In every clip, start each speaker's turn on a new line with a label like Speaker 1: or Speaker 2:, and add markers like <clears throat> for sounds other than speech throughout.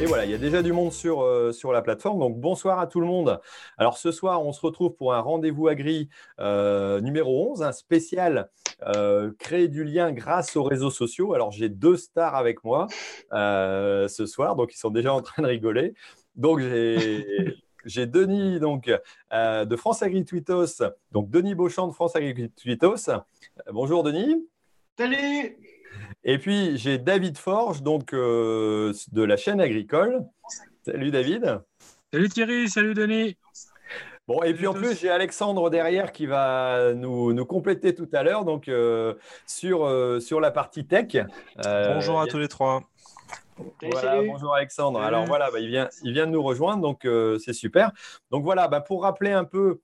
Speaker 1: Et voilà, il y a déjà du monde sur, euh, sur la plateforme. Donc bonsoir à tout le monde. Alors ce soir, on se retrouve pour un rendez-vous agri euh, numéro 11, un spécial euh, créer du lien grâce aux réseaux sociaux. Alors j'ai deux stars avec moi ce soir, donc ils sont déjà en train de rigoler. Donc j'ai <laughs> Denis donc, de France Agri Twitos, donc Denis Beauchamp de France Agri Twitos. bonjour Denis.
Speaker 2: Salut
Speaker 1: et puis, j'ai David Forge, donc euh, de la chaîne agricole. Salut David.
Speaker 3: Salut Thierry, salut Denis.
Speaker 1: Bon, et puis en plus, j'ai Alexandre derrière qui va nous, nous compléter tout à l'heure, donc euh, sur, euh, sur la partie tech.
Speaker 3: bonjour à tous les trois.
Speaker 1: Voilà, bonjour Alexandre. Alors voilà, bah, il, vient, il vient de nous rejoindre, donc c'est super. Donc voilà, bah, pour rappeler un peu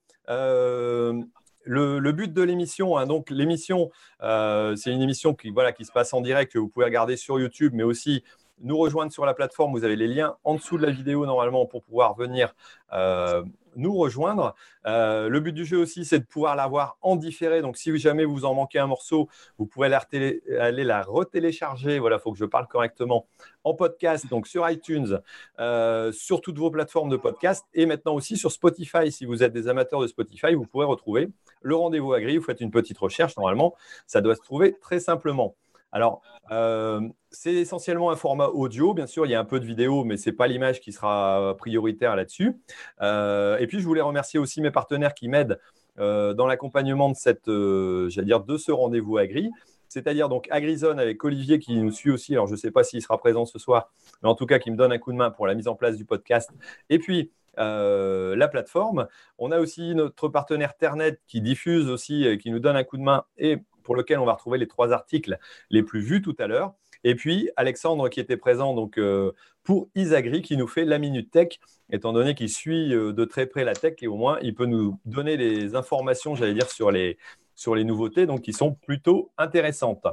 Speaker 1: le, but de l'émission, hein, donc l'émission, euh, c'est une émission qui, voilà, qui se passe en direct, que vous pouvez regarder sur YouTube, mais aussi nous rejoindre sur la plateforme. Vous avez les liens en dessous de la vidéo normalement pour pouvoir venir euh, nous rejoindre. Euh, le but du jeu aussi, c'est de pouvoir l'avoir en différé. Donc, si jamais vous en manquez un morceau, vous pouvez aller, la retélécharger. Voilà, il faut que je parle correctement en podcast, donc sur iTunes, euh, sur toutes vos plateformes de podcast et maintenant aussi sur Spotify. Si vous êtes des amateurs de Spotify, vous pourrez retrouver le rendez-vous agri. Vous faites une petite recherche. Normalement, ça doit se trouver très simplement. Alors, euh, c'est essentiellement un format audio. Bien sûr, il y a un peu de vidéo, mais ce n'est pas l'image qui sera prioritaire là-dessus. Euh, et puis, je voulais remercier aussi mes partenaires qui m'aident euh, dans l'accompagnement de, cette, dire, de ce rendez-vous agri. C'est-à-dire donc Agrizone avec Olivier qui nous suit aussi. Alors, je ne sais pas s'il sera présent ce soir, mais en tout cas, qui me donne un coup de main pour la mise en place du podcast. Et puis, la plateforme. On a aussi notre partenaire Ternet qui diffuse aussi, qui nous donne un coup de main et pour lequel on va retrouver les trois articles les plus vus tout à l'heure. Et puis Alexandre qui était présent donc euh, pour Isagri qui nous fait la minute tech, étant donné qu'il suit euh, de très près la tech et au moins il peut nous donner des informations, j'allais dire sur les sur les nouveautés, donc qui sont plutôt intéressantes.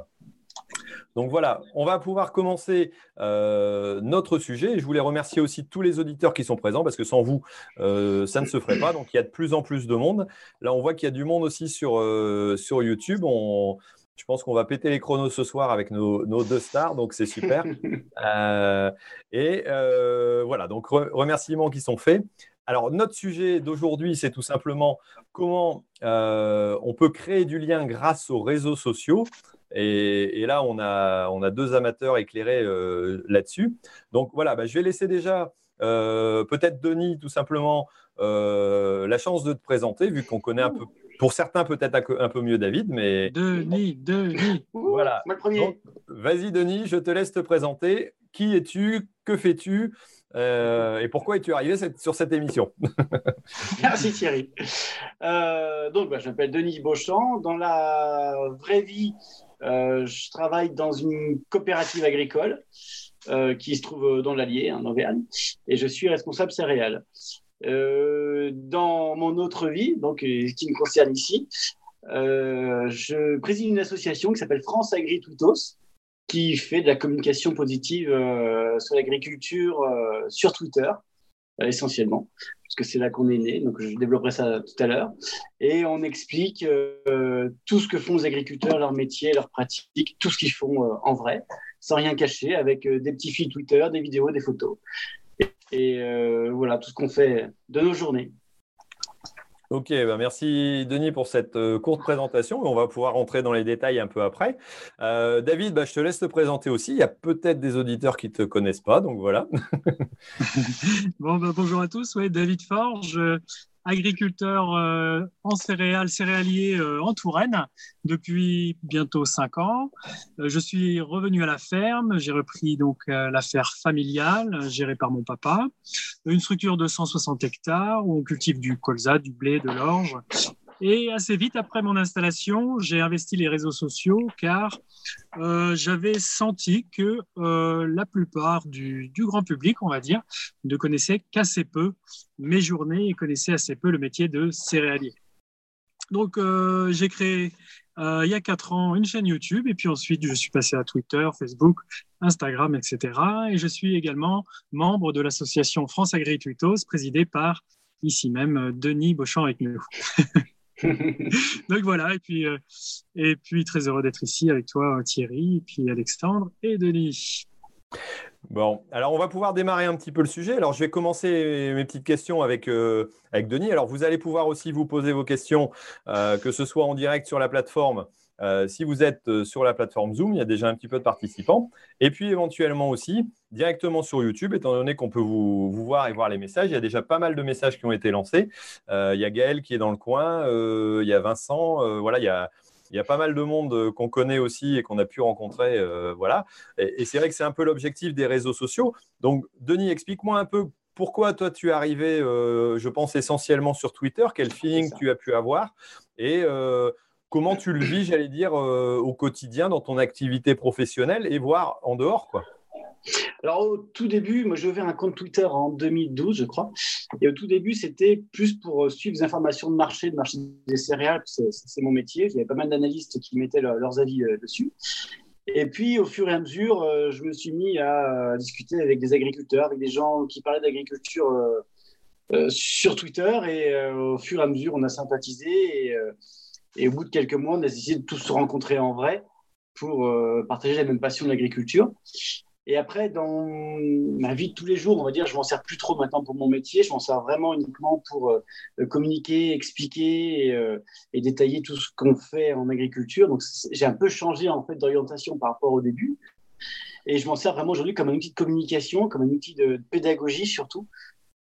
Speaker 1: Donc voilà, on va pouvoir commencer euh, notre sujet. Je voulais remercier aussi tous les auditeurs qui sont présents parce que sans vous, euh, ça ne se ferait pas. Donc il y a de plus en plus de monde. Là, on voit qu'il y a du monde aussi sur, euh, sur YouTube. je pense qu'on va péter les chronos ce soir avec nos, deux stars, donc c'est super. <laughs> et voilà, donc remerciements qui sont faits. Alors, notre sujet d'aujourd'hui, c'est tout simplement comment on peut créer du lien grâce aux réseaux sociaux. Et, là, on a, on a, deux amateurs éclairés euh, là-dessus. Donc voilà, bah, je vais laisser déjà euh, peut-être Denis, tout simplement, euh, la chance de te présenter, vu qu'on connaît un peu, pour certains peut-être un, peu mieux David, mais...
Speaker 3: Denis, Denis.
Speaker 1: Voilà. Moi le premier. Vas-y Denis, je te laisse te présenter. Qui es-tu? Que fais-tu? Et pourquoi es-tu arrivé sur cette émission? <laughs>
Speaker 2: Merci Thierry. donc, bah, je m'appelle Denis Beauchamp. Dans la vraie vie, euh, je travaille dans une coopérative agricole euh, qui se trouve dans l'Allier, en Auvergne, et je suis responsable céréales. Euh, dans mon autre vie, donc qui me concerne ici, je préside une association qui s'appelle France Agri Toutos, qui fait de la communication positive sur l'agriculture sur Twitter essentiellement que c'est là qu'on est né. Donc, je développerai ça tout à l'heure. Et on explique euh, tout ce que font les agriculteurs, leur métier, leurs pratiques, tout ce qu'ils font euh, en vrai, sans rien cacher, avec euh, des petits fils Twitter, des vidéos, des photos. et voilà, tout ce qu'on fait de nos journées.
Speaker 1: Ok, bah, merci Denis pour cette euh, courte présentation. On va pouvoir rentrer dans les détails un peu après. Euh, David, bah, je te laisse te présenter aussi. Il y a peut-être des auditeurs qui ne te connaissent pas, donc voilà. <laughs>
Speaker 3: bah, bonjour à tous. David Forge, agriculteur euh, en céréales, céréalier euh, en Touraine depuis bientôt cinq ans. Euh, je suis revenu à la ferme. J'ai repris donc l'affaire familiale gérée par mon papa. Une structure de 160 hectares où on cultive du colza, du blé, de l'orge et assez vite après mon installation, j'ai investi les réseaux sociaux car euh, j'avais senti que euh, la plupart du, grand public, on va dire, ne connaissait qu'assez peu mes journées et connaissait assez peu le métier de céréalier. Donc, j'ai créé il y a quatre ans une chaîne YouTube et puis ensuite je suis passé à Twitter, Facebook, Instagram, etc. Et je suis également membre de l'association France Agri-Tutos présidée par ici même Denis Beauchamp avec nous. <laughs> <laughs> Donc voilà, et puis, euh, et puis très heureux d'être ici avec toi Thierry, et puis Alexandre et Denis.
Speaker 1: Bon, alors on va pouvoir démarrer un petit peu le sujet. Alors je vais commencer mes petites questions avec, euh, avec Denis. Alors vous allez pouvoir aussi vous poser vos questions, euh, que ce soit en direct sur la plateforme euh, si vous êtes euh, sur la plateforme Zoom, il y a déjà un petit peu de participants. Et puis éventuellement aussi directement sur YouTube, étant donné qu'on peut vous, voir et voir les messages. Il y a déjà pas mal de messages qui ont été lancés. Euh, il y a Gaël qui est dans le coin, il y a Vincent, voilà, il y a, il y a pas mal de monde qu'on connaît aussi et qu'on a pu rencontrer. voilà. Et, c'est vrai que c'est un peu l'objectif des réseaux sociaux. Donc, Denis, explique-moi un peu pourquoi toi tu es arrivé, je pense, essentiellement sur Twitter, quel feeling tu as pu avoir. Et comment tu le vis, j'allais dire, euh, au quotidien dans ton activité professionnelle et voire en dehors, quoi.
Speaker 2: Alors au tout début, moi j'ai ouvert un compte Twitter en 2012, je crois. Et au tout début, c'était plus pour euh, suivre les informations de marché, de marché des céréales, c'est mon métier. J'avais pas mal d'analystes qui mettaient leurs avis euh, dessus. Et puis, au fur et à mesure, je me suis mis à discuter avec des agriculteurs, avec des gens qui parlaient d'agriculture sur Twitter. Et au fur et à mesure, on a sympathisé. Et au bout de quelques mois, on a décidé de tous se rencontrer en vrai pour euh, partager la même passion de l'agriculture. Et après, dans ma vie de tous les jours, on va dire, je m'en sers plus trop maintenant pour mon métier. Je m'en sers vraiment uniquement pour euh, communiquer, expliquer et, euh, et, détailler tout ce qu'on fait en agriculture. Donc, j'ai un peu changé en fait d'orientation par rapport au début. Et je m'en sers vraiment aujourd'hui comme un outil de communication, comme un outil de pédagogie surtout,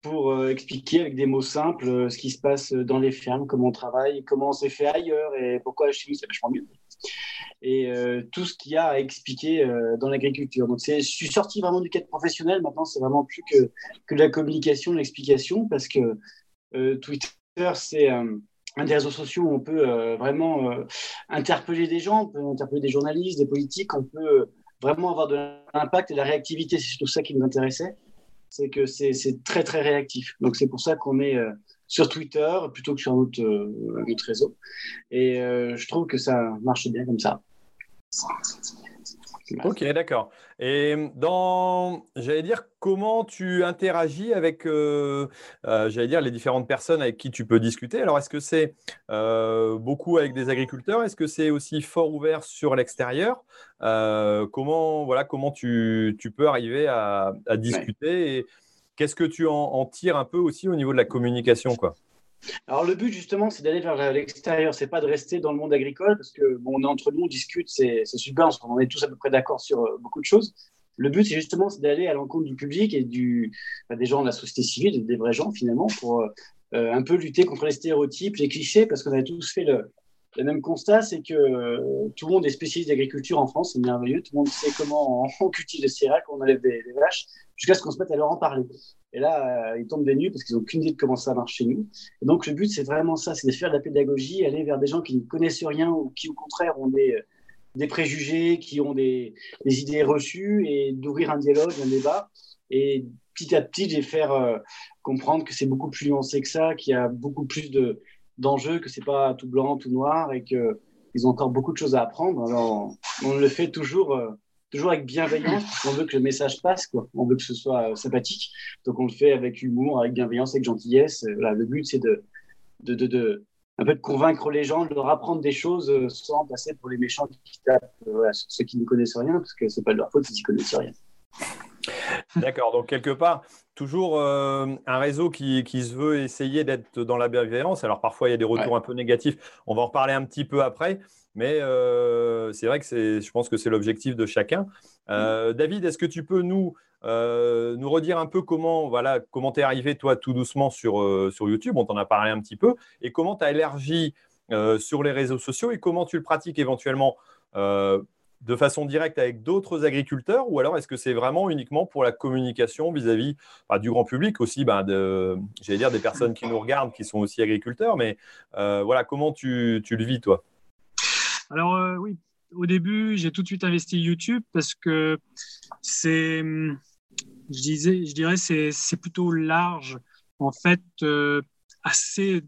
Speaker 2: pour euh, expliquer avec des mots simples euh, ce qui se passe dans les fermes, comment on travaille, comment c'est fait ailleurs et pourquoi la chimie c'est vachement mieux. Et euh, tout ce qu'il y a à expliquer dans l'agriculture. Donc, je suis sorti vraiment du cadre professionnel. Maintenant, c'est vraiment plus que, que la communication, l'explication, parce que Twitter, c'est un des réseaux sociaux où on peut vraiment interpeller des gens, on peut interpeller des journalistes, des politiques, on peut vraiment avoir de l'impact et de la réactivité. C'est surtout ça qui nous intéressait c'est que c'est très très réactif. Donc c'est pour ça qu'on est euh, sur Twitter plutôt que sur un autre, euh, réseau. Et euh, je trouve que ça marche bien comme ça.
Speaker 1: Ok, d'accord. Et dans, j'allais dire, comment tu interagis avec, euh, euh, j'allais dire, les différentes personnes avec qui tu peux discuter? Alors, est-ce que c'est euh, beaucoup avec des agriculteurs? Est-ce que c'est aussi fort ouvert sur l'extérieur? Comment, voilà, comment tu, tu peux arriver à, à discuter et qu'est-ce que tu en, en, tires un peu aussi au niveau de la communication, quoi?
Speaker 2: Alors le but justement, c'est d'aller vers l'extérieur, c'est pas de rester dans le monde agricole parce que bon, on est entre nous, on discute, c'est super, qu'on est tous à peu près d'accord sur euh, beaucoup de choses. Le but, c'est justement d'aller à l'encontre du public et bah, des gens de la société civile, des vrais gens finalement, pour euh, euh, un peu lutter contre les stéréotypes, les clichés, parce qu'on a tous fait le, même constat, c'est que tout le monde est spécialiste d'agriculture en France, c'est merveilleux, tout le monde sait comment on, <laughs> cultive le céréales, on enlève des, des vaches, jusqu'à ce qu'on se mette à leur en parler. Et là, euh, ils tombent des nues parce qu'ils n'ont aucune idée de comment ça marche chez nous. Et donc, le but, c'est vraiment ça, c'est de faire de la pédagogie, aller vers des gens qui ne connaissent rien ou qui, au contraire, ont des, des préjugés, qui ont des, idées reçues et d'ouvrir un dialogue, un débat. Et petit à petit, les faire euh, comprendre que c'est beaucoup plus nuancé que ça, qu'il y a beaucoup plus de, d'enjeux, que c'est pas tout blanc, tout noir et qu'ils ont encore beaucoup de choses à apprendre. Alors, on le fait toujours. Euh, toujours avec bienveillance, qu'on veut que le message passe, quoi. On veut que ce soit euh, sympathique. Donc on le fait avec humour, avec bienveillance, avec gentillesse. Euh, voilà, le but, c'est de, de, de, un peu de convaincre les gens, de leur apprendre des choses euh, sans passer pour les méchants qui tapent ceux qui ne connaissent rien, parce que c'est pas de leur faute s'ils ne connaissent rien.
Speaker 1: D'accord, donc quelque part, toujours un réseau qui, qui, se veut essayer d'être dans la bienveillance. Alors parfois, il y a des retours un peu négatifs. On va en reparler un petit peu après. Mais euh, c'est vrai que je pense que c'est l'objectif de chacun. Euh, David, est-ce que tu peux nous, euh, nous redire un peu comment voilà, comment tu es arrivé, toi, tout doucement sur, sur YouTube? On t'en a parlé un petit peu. Et comment tu as élargi sur les réseaux sociaux? Et comment tu le pratiques éventuellement de façon directe avec d'autres agriculteurs ou alors est-ce que c'est vraiment uniquement pour la communication vis-à-vis bah, du grand public aussi, bah, j'allais dire des personnes qui nous regardent qui sont aussi agriculteurs, mais voilà, comment tu, le vis toi?
Speaker 3: Alors euh, oui, au début, j'ai tout de suite investi YouTube parce que c'est, je disais, je dirais, c'est, c'est plutôt large. En fait, euh, assez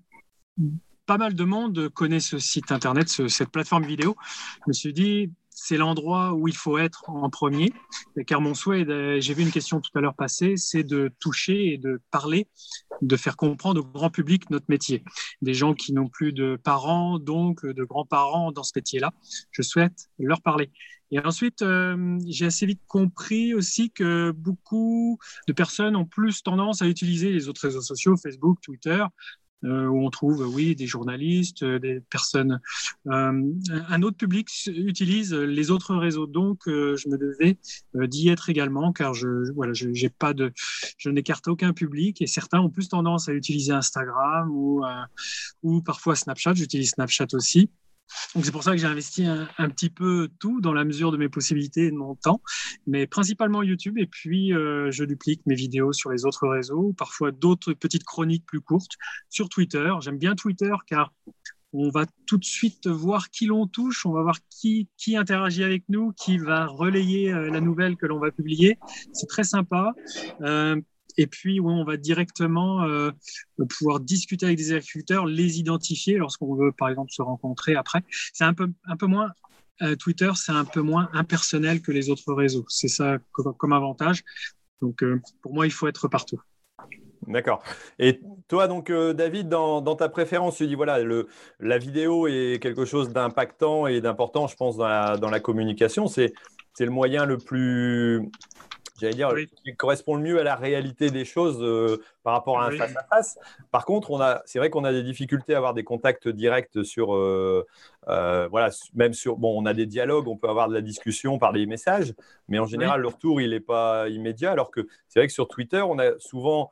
Speaker 3: pas mal de monde connaît ce site internet, cette plateforme vidéo. Je me suis dit, c'est l'endroit où il faut être en premier, car mon souhait, j'ai vu une question tout à l'heure passer, c'est de toucher et de parler, de faire comprendre au grand public notre métier. Des gens qui n'ont plus de parents, donc de grands-parents dans ce métier-là, je souhaite leur parler. Et ensuite, euh, j'ai assez vite compris aussi que beaucoup de personnes ont plus tendance à utiliser les autres réseaux sociaux, Facebook, Twitter, euh, où on trouve, oui, des journalistes, euh, des personnes. Euh, un autre public utilise les autres réseaux, donc je me devais d'y être également, car je, voilà, j'ai pas de, je n'écarte aucun public, et certains ont plus tendance à utiliser Instagram ou, ou parfois Snapchat. J'utilise Snapchat aussi. Donc c'est pour ça que j'ai investi un, petit peu tout dans la mesure de mes possibilités et de mon temps, mais principalement YouTube. Et puis euh, je duplique mes vidéos sur les autres réseaux, parfois d'autres petites chroniques plus courtes sur Twitter. J'aime bien Twitter car on va tout de suite voir qui l'on touche, on va voir qui, qui interagit avec nous, qui va relayer euh, la nouvelle que l'on va publier. C'est très sympa. Euh, et puis, on va directement euh, pouvoir discuter avec des agriculteurs, les identifier lorsqu'on veut, par exemple, se rencontrer après. C'est un peu, un peu moins, euh, Twitter, c'est un peu moins impersonnel que les autres réseaux. C'est ça comme, avantage. Donc, euh, pour moi, il faut être partout.
Speaker 1: D'accord. Et toi, donc, David, dans, ta préférence, tu dis voilà, le, la vidéo est quelque chose d'impactant et d'important, je pense, dans dans la communication. C'est le moyen le plus j'allais dire, qui correspond le mieux à la réalité des choses euh, par rapport à un face-à-face. Par contre, on a, c'est vrai qu'on a des difficultés à avoir des contacts directs sur, euh, euh, voilà, même sur, bon, on a des dialogues, on peut avoir de la discussion par des messages, mais en général, le retour, il n'est pas immédiat, alors que c'est vrai que sur Twitter, on a souvent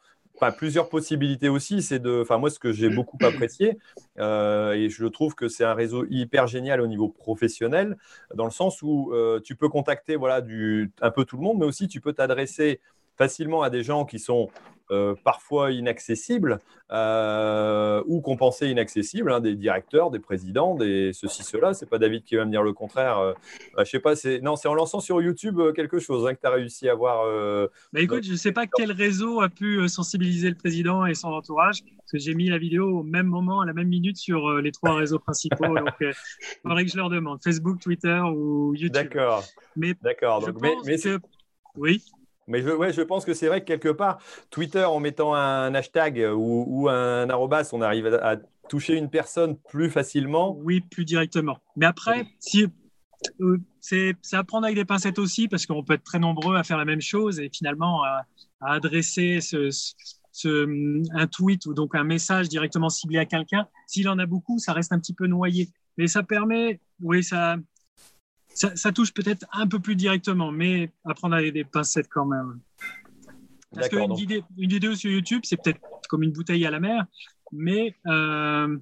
Speaker 1: plusieurs possibilités aussi. C'est de, enfin, moi, ce que j'ai beaucoup <clears throat> apprécié, euh, et je trouve que c'est un réseau hyper génial au niveau professionnel, dans le sens où euh, tu peux contacter voilà, du, un peu tout le monde, mais aussi tu peux t'adresser facilement à des gens qui sont euh, parfois inaccessibles euh, ou qu'on pensait inaccessibles, hein, des directeurs, des présidents, des ceci, cela. C'est pas David qui va me dire le contraire. Euh, bah, je sais pas, c'est non, c'est en lançant sur YouTube quelque chose hein, que tu as réussi à voir.
Speaker 3: Bah, écoute, je ne sais pas quel réseau a pu sensibiliser le président et son entourage, parce que j'ai mis la vidéo au même moment, à la même minute sur les trois réseaux principaux. <laughs> donc, il faudrait que je leur demande Facebook, Twitter ou YouTube.
Speaker 1: D'accord. Mais d'accord. Donc, mais, mais
Speaker 3: oui.
Speaker 1: Mais je, ouais, je pense que c'est vrai que quelque part, Twitter, en mettant un hashtag ou, un arrobas, on arrive à, toucher une personne plus facilement.
Speaker 3: Oui, plus directement. Mais après, si, euh, c'est à prendre avec des pincettes aussi, parce qu'on peut être très nombreux à faire la même chose et finalement à, adresser un tweet ou donc un message directement ciblé à quelqu'un. S'il en a beaucoup, ça reste un petit peu noyé. Mais ça permet, oui, ça, ça, touche peut-être un peu plus directement, mais à prendre avec des pincettes quand même. Parce qu'une vidéo, une vidéo sur YouTube, c'est peut-être comme une bouteille à la mer, mais, euh,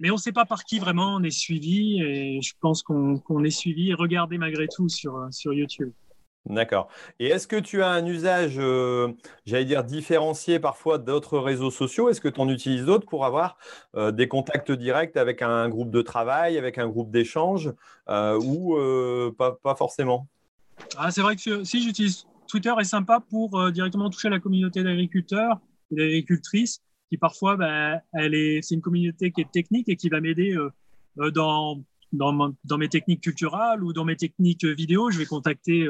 Speaker 3: mais on ne sait pas par qui vraiment on est suivi, et je pense qu'on est suivi et regardé malgré tout sur, sur YouTube.
Speaker 1: D'accord. Et est-ce que tu as un usage, euh, j'allais dire, différencié parfois d'autres réseaux sociaux? Est-ce que tu en utilises d'autres pour avoir euh, des contacts directs avec un groupe de travail, avec un groupe d'échange euh, ou pas, forcément?
Speaker 3: Ah, C'est vrai que si j'utilise Twitter est sympa pour directement toucher la communauté d'agriculteurs et d'agricultrices qui parfois, bah, elle est, c'est une communauté qui est technique et qui va m'aider dans, dans, dans, mes techniques culturelles ou dans mes techniques vidéo. Je vais contacter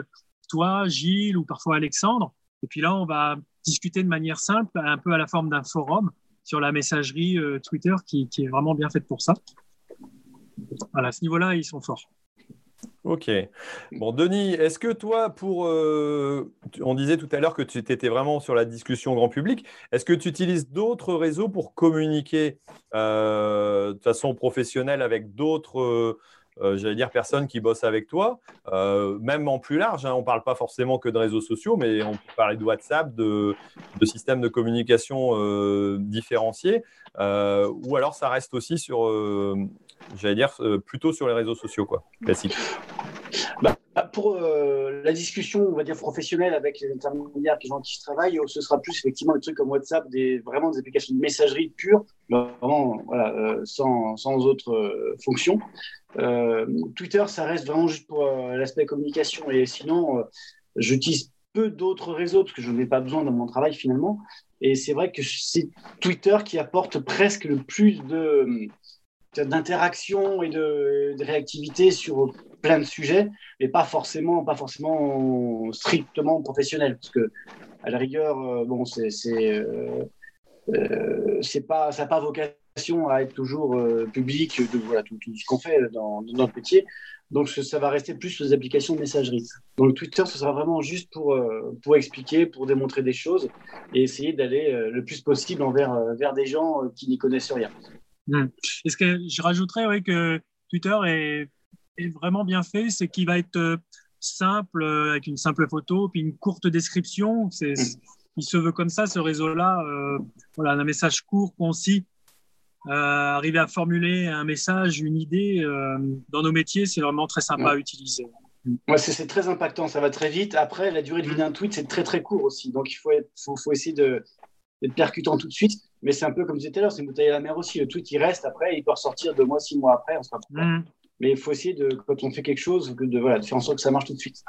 Speaker 3: toi, Gilles ou parfois Alexandre. Et puis là, on va discuter de manière simple, un peu à la forme d'un forum sur la messagerie euh, Twitter qui, est vraiment bien faite pour ça. Voilà, à ce niveau-là, ils sont forts.
Speaker 1: Ok. Bon, Denis, est-ce que toi, pour. Euh, on disait tout à l'heure que tu étais vraiment sur la discussion grand public. Est-ce que tu utilises d'autres réseaux pour communiquer euh, de façon professionnelle avec d'autres euh, j'allais dire, personnes qui bossent avec toi, euh, même en plus large. Hein, on ne parle pas forcément que de réseaux sociaux, mais on peut parler de WhatsApp, de, systèmes de communication euh, différenciés, ou alors ça reste aussi sur, j'allais dire, plutôt sur les réseaux sociaux, quoi, classique.
Speaker 2: Bah, pour la discussion, on va dire professionnelle avec les intermédiaires, les gens qui travaillent, ce sera plus effectivement des trucs comme WhatsApp, des, vraiment des applications de messagerie pure, vraiment voilà, sans, sans autre fonction. Euh, Twitter, ça reste vraiment juste pour euh, l'aspect communication. Et sinon, euh, j'utilise peu d'autres réseaux parce que je n'en ai pas besoin dans mon travail finalement. Et c'est vrai que c'est Twitter qui apporte presque le plus de d'interaction et de, réactivité sur plein de sujets, mais pas forcément, pas forcément strictement professionnel, parce que à la rigueur, euh, bon, c'est c'est euh, euh, pas, ça n'a pas vocation à être toujours public de tout ce qu'on fait dans, dans, notre métier. Donc ça va rester plus sur les applications de messagerie. Donc Twitter, ce sera vraiment juste pour, pour expliquer, pour démontrer des choses et essayer d'aller le plus possible envers vers des gens qui n'y connaissent rien.
Speaker 3: Hmm. Est-ce que je rajouterais que Twitter est, vraiment bien fait, c'est qu'il va être euh, simple, euh, avec une simple photo, puis une courte description. C'est, hmm. Il se veut comme ça, ce réseau-là. Euh, voilà, un message court, concis. arriver à formuler un message, une idée dans nos métiers, c'est vraiment très sympa à utiliser.
Speaker 2: Ouais, c'est, très impactant, ça va très vite. Après, la durée de vie d'un tweet, c'est très très court aussi. Donc, il faut, faut, faut essayer de, d'être percutant tout de suite. Mais c'est un peu comme je disais tout à l'heure, c'est une bouteille à la mer aussi. Le tweet, il reste après, il peut ressortir deux mois, six mois après. On sera mm. Mais il faut essayer, de, quand on fait quelque chose, de, voilà, de faire en sorte que ça marche tout de suite.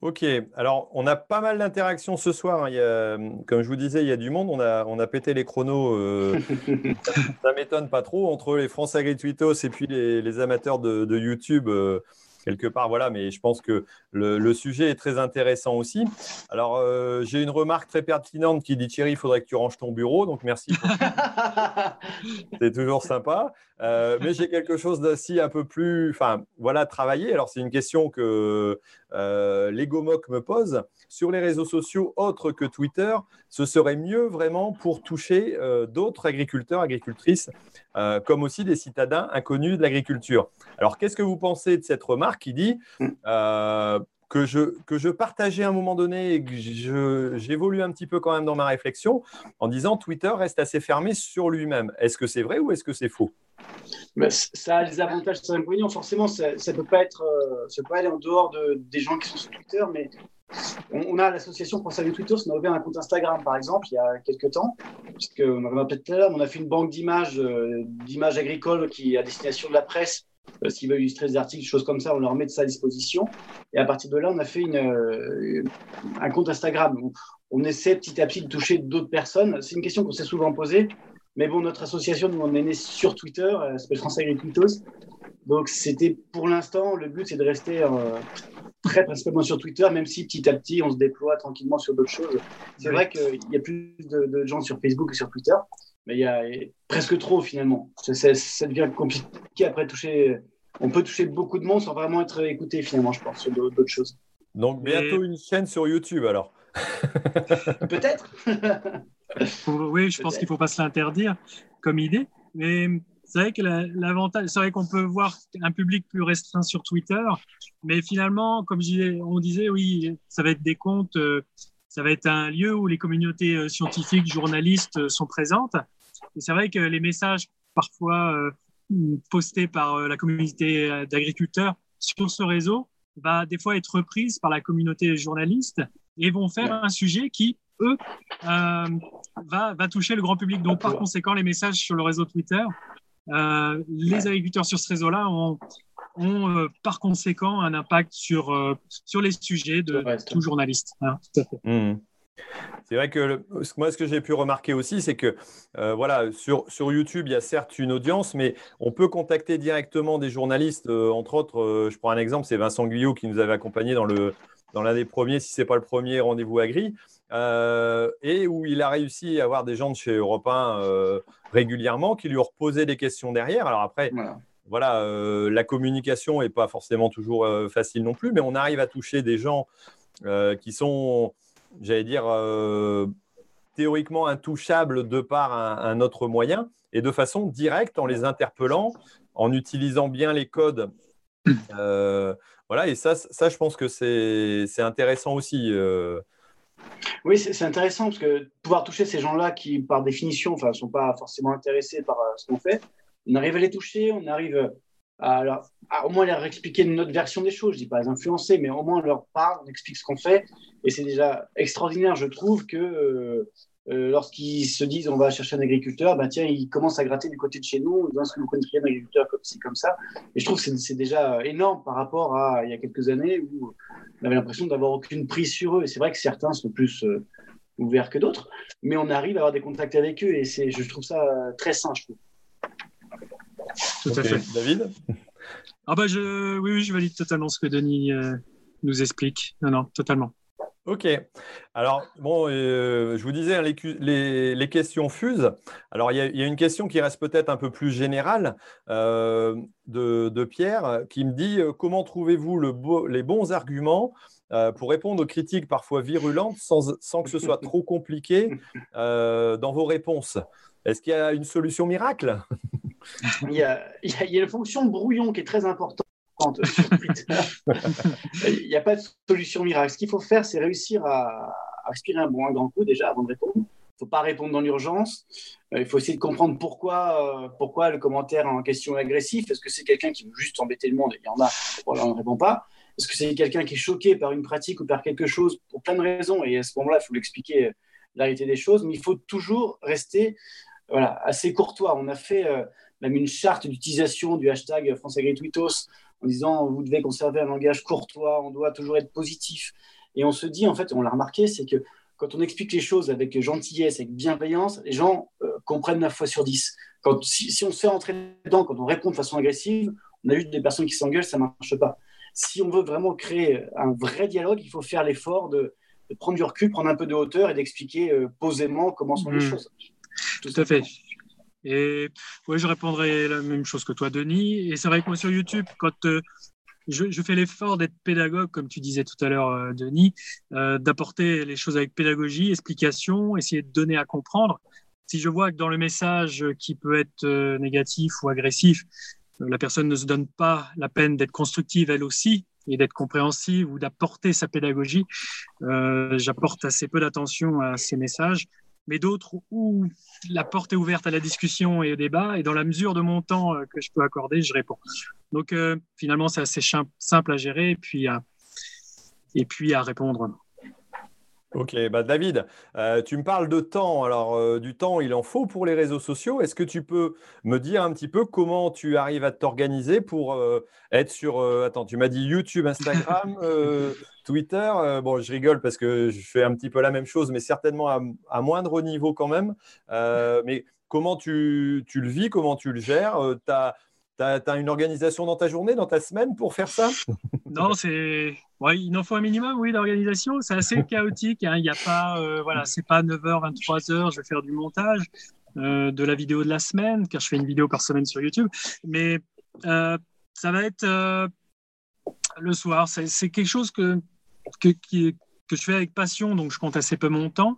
Speaker 1: Ok, alors on a pas mal d'interactions ce soir. Hein. Il y a, comme je vous disais, il y a du monde. On a, on a pété les chronos. Euh, <laughs> ça, m'étonne pas trop entre les France Agri-Tweetos et puis les, amateurs de, YouTube. Euh, quelque part, voilà, mais je pense que le, sujet est très intéressant aussi. Alors, euh, j'ai une remarque très pertinente qui dit Thierry, il faudrait que tu ranges ton bureau, donc merci. <laughs> c'est toujours sympa. Euh, mais j'ai quelque chose d'aussi un peu plus, enfin, voilà, travailler. Alors, c'est une question que euh, l'Egomoc me pose. Sur les réseaux sociaux autres que Twitter, ce serait mieux vraiment pour toucher euh, d'autres agriculteurs, agricultrices, comme aussi des citadins inconnus de l'agriculture. Alors, qu'est-ce que vous pensez de cette remarque? Qui dit que je, que je partageais à un moment donné et que j'évolue un petit peu quand même dans ma réflexion en disant Twitter reste assez fermé sur lui-même. Est-ce que c'est vrai ou est-ce que c'est faux?
Speaker 2: Ça a des avantages, des inconvénients. Forcément, ça ne peut pas être, euh, ça peut aller en dehors de, des gens qui sont sur Twitter, mais on, a l'association pour saluer Twitter, on a ouvert un compte Instagram, par exemple, il y a quelques temps, l'heure, on a fait une banque d'images, euh, d'images agricoles qui est à destination de la presse, euh, s'ils veulent illustrer des articles, des choses comme ça, on leur met de ça à disposition. Et à partir de là, on a fait une, un compte Instagram où on essaie petit à petit de toucher d'autres personnes. C'est une question qu'on s'est souvent posée. Mais bon, notre association, nous, on est né sur Twitter, elle s'appelle France Agricultos. Donc, c'était pour l'instant, le but, c'est de rester euh, très principalement sur Twitter, même si petit à petit, on se déploie tranquillement sur d'autres choses. C'est vrai qu'il y a plus de, gens sur Facebook que sur Twitter, mais il y a presque trop finalement. Ça, ça, devient compliqué après toucher. On peut toucher beaucoup de monde sans vraiment être écouté finalement, je pense, sur d'autres choses.
Speaker 1: Donc, bientôt une chaîne sur YouTube alors <laughs> <laughs>
Speaker 2: Peut-être
Speaker 3: oui, je pense qu'il ne faut pas se l'interdire comme idée. Mais c'est vrai que l'avantage, c'est vrai qu'on peut voir un public plus restreint sur Twitter, mais finalement, comme on disait, oui, ça va être des comptes, euh, ça va être un lieu où les communautés euh, scientifiques, journalistes euh, sont présentes. Et c'est vrai que les messages parfois postés par la communauté d'agriculteurs sur ce réseau va des fois être reprise par la communauté journaliste et vont faire un sujet qui eux, euh, va, va, toucher le grand public. Donc, par conséquent, les messages sur le réseau Twitter, euh, les agriculteurs sur ce réseau-là ont, ont euh, par conséquent un impact sur, sur les sujets de tout journaliste. Hein,
Speaker 1: mmh. C'est vrai que moi, ce que j'ai pu remarquer aussi, c'est que voilà, sur, sur YouTube, il y a certes une audience, mais on peut contacter directement des journalistes. entre autres, je prends un exemple, c'est Vincent Guyot qui nous avait accompagné dans le dans l'un des premiers, si ce n'est pas le premier rendez-vous agri. Euh, et où il a réussi à avoir des gens de chez Europe 1 euh, régulièrement qui lui ont reposé des questions derrière. Alors après, voilà, euh, la communication n'est pas forcément toujours facile non plus, mais on arrive à toucher des gens qui sont, j'allais dire, théoriquement intouchables de par un, autre moyen et de façon directe en les interpellant, en utilisant bien les codes. <clears throat> voilà, et ça, ça, je pense que c'est intéressant aussi.
Speaker 2: Oui, c'est intéressant parce que pouvoir toucher ces gens-là qui, par définition, ne sont pas forcément intéressés par euh, ce qu'on fait, on arrive à les toucher, on arrive à, au moins leur expliquer notre version des choses. Je dis pas les influencer, mais au moins on leur parle, on explique ce qu'on fait. Et c'est déjà extraordinaire, je trouve, que euh, euh, lorsqu'ils se disent on va chercher un agriculteur, ben tiens, ils commencent à gratter du côté de chez nous, ils ce que vous connaissez un agriculteur comme ci, comme ça? Et je trouve que c'est déjà énorme par rapport à il y a quelques années où on avait l'impression d'avoir aucune prise sur eux. Et c'est vrai que certains sont plus, euh, ouverts que d'autres, mais on arrive à avoir des contacts avec eux et je trouve ça très sain, je trouve.
Speaker 1: Tout à fait. David
Speaker 3: ah bah je, oui, oui, je valide totalement ce que Denis euh, nous explique. Non, non, totalement.
Speaker 1: Ok. Alors, bon, euh, je vous disais, hein, les, les, questions fusent. Alors, il y, a, une question qui reste peut-être un peu plus générale euh, de, de, Pierre qui me dit Comment trouvez-vous le les bons arguments pour répondre aux critiques parfois virulentes sans, sans que ce soit trop compliqué dans vos réponses? Est-ce qu'il y a une solution miracle? <laughs>
Speaker 2: il, y a, il, y a, la fonction brouillon qui est très importante sur Twitter. <laughs> il n'y a pas de solution miracle. Ce qu'il faut faire, c'est réussir à, respirer un bon un grand coup déjà avant de répondre. Il ne faut pas répondre dans l'urgence. Euh, il faut essayer de comprendre pourquoi, euh, pourquoi le commentaire en question est agressif. Est-ce que c'est quelqu'un qui veut juste embêter le monde? Il y en a, voilà, on ne répond pas. Est-ce que c'est quelqu'un qui est choqué par une pratique ou par quelque chose pour plein de raisons? Et à ce moment-là, il faut lui expliquer euh, la réalité des choses. Mais il faut toujours rester voilà, assez courtois. On a fait même une charte d'utilisation du hashtag France en disant vous devez conserver un langage courtois, on doit toujours être positif. Et on se dit, en fait, on l'a remarqué, c'est que quand on explique les choses avec gentillesse, avec bienveillance, les gens euh, comprennent 9 fois sur 10. Quand, si, on se fait rentrer dedans, quand on répond de façon agressive, on a juste des personnes qui s'engueulent, ça ne marche pas. Si on veut vraiment créer un vrai dialogue, il faut faire l'effort de, prendre du recul, prendre un peu de hauteur et d'expliquer euh, posément comment sont les mmh. choses.
Speaker 3: Tout, à fait. Et ouais, je répondrai la même chose que toi, Denis. Et c'est vrai que moi, sur YouTube, quand euh, je, fais l'effort d'être pédagogue, comme tu disais tout à l'heure, euh, Denis, euh, d'apporter les choses avec pédagogie, explication, essayer de donner à comprendre. Si je vois que dans le message qui peut être négatif ou agressif, la personne ne se donne pas la peine d'être constructive elle aussi et d'être compréhensive ou d'apporter sa pédagogie, j'apporte assez peu d'attention à ces messages mais d'autres où la porte est ouverte à la discussion et au débat, et dans la mesure de mon temps euh, que je peux accorder, je réponds. Donc euh, finalement, c'est assez simple à gérer et puis à, et puis à répondre.
Speaker 1: Ok, bah David, euh, tu me parles de temps. Alors, euh, du temps, il en faut pour les réseaux sociaux. Est-ce que tu peux me dire un petit peu comment tu arrives à t'organiser pour euh, être sur. attends, tu m'as dit YouTube, Instagram, <laughs> Twitter. bon, je rigole parce que je fais un petit peu la même chose, mais certainement à, moindre niveau quand même. mais comment tu, tu, le vis Comment tu le gères? As tu as, une organisation dans ta journée, dans ta semaine pour faire ça? <laughs>
Speaker 3: Non, c'est. Ouais, il en faut un minimum, oui, d'organisation. C'est assez <laughs> chaotique. Hein. Il n'y a pas. Euh, voilà, c'est pas 9h, 23h, je vais faire du montage euh, de la vidéo de la semaine, car je fais une vidéo par semaine sur YouTube. Mais euh, ça va être le soir. C'est quelque chose que, que, qui, que je fais avec passion, donc je compte assez peu mon temps.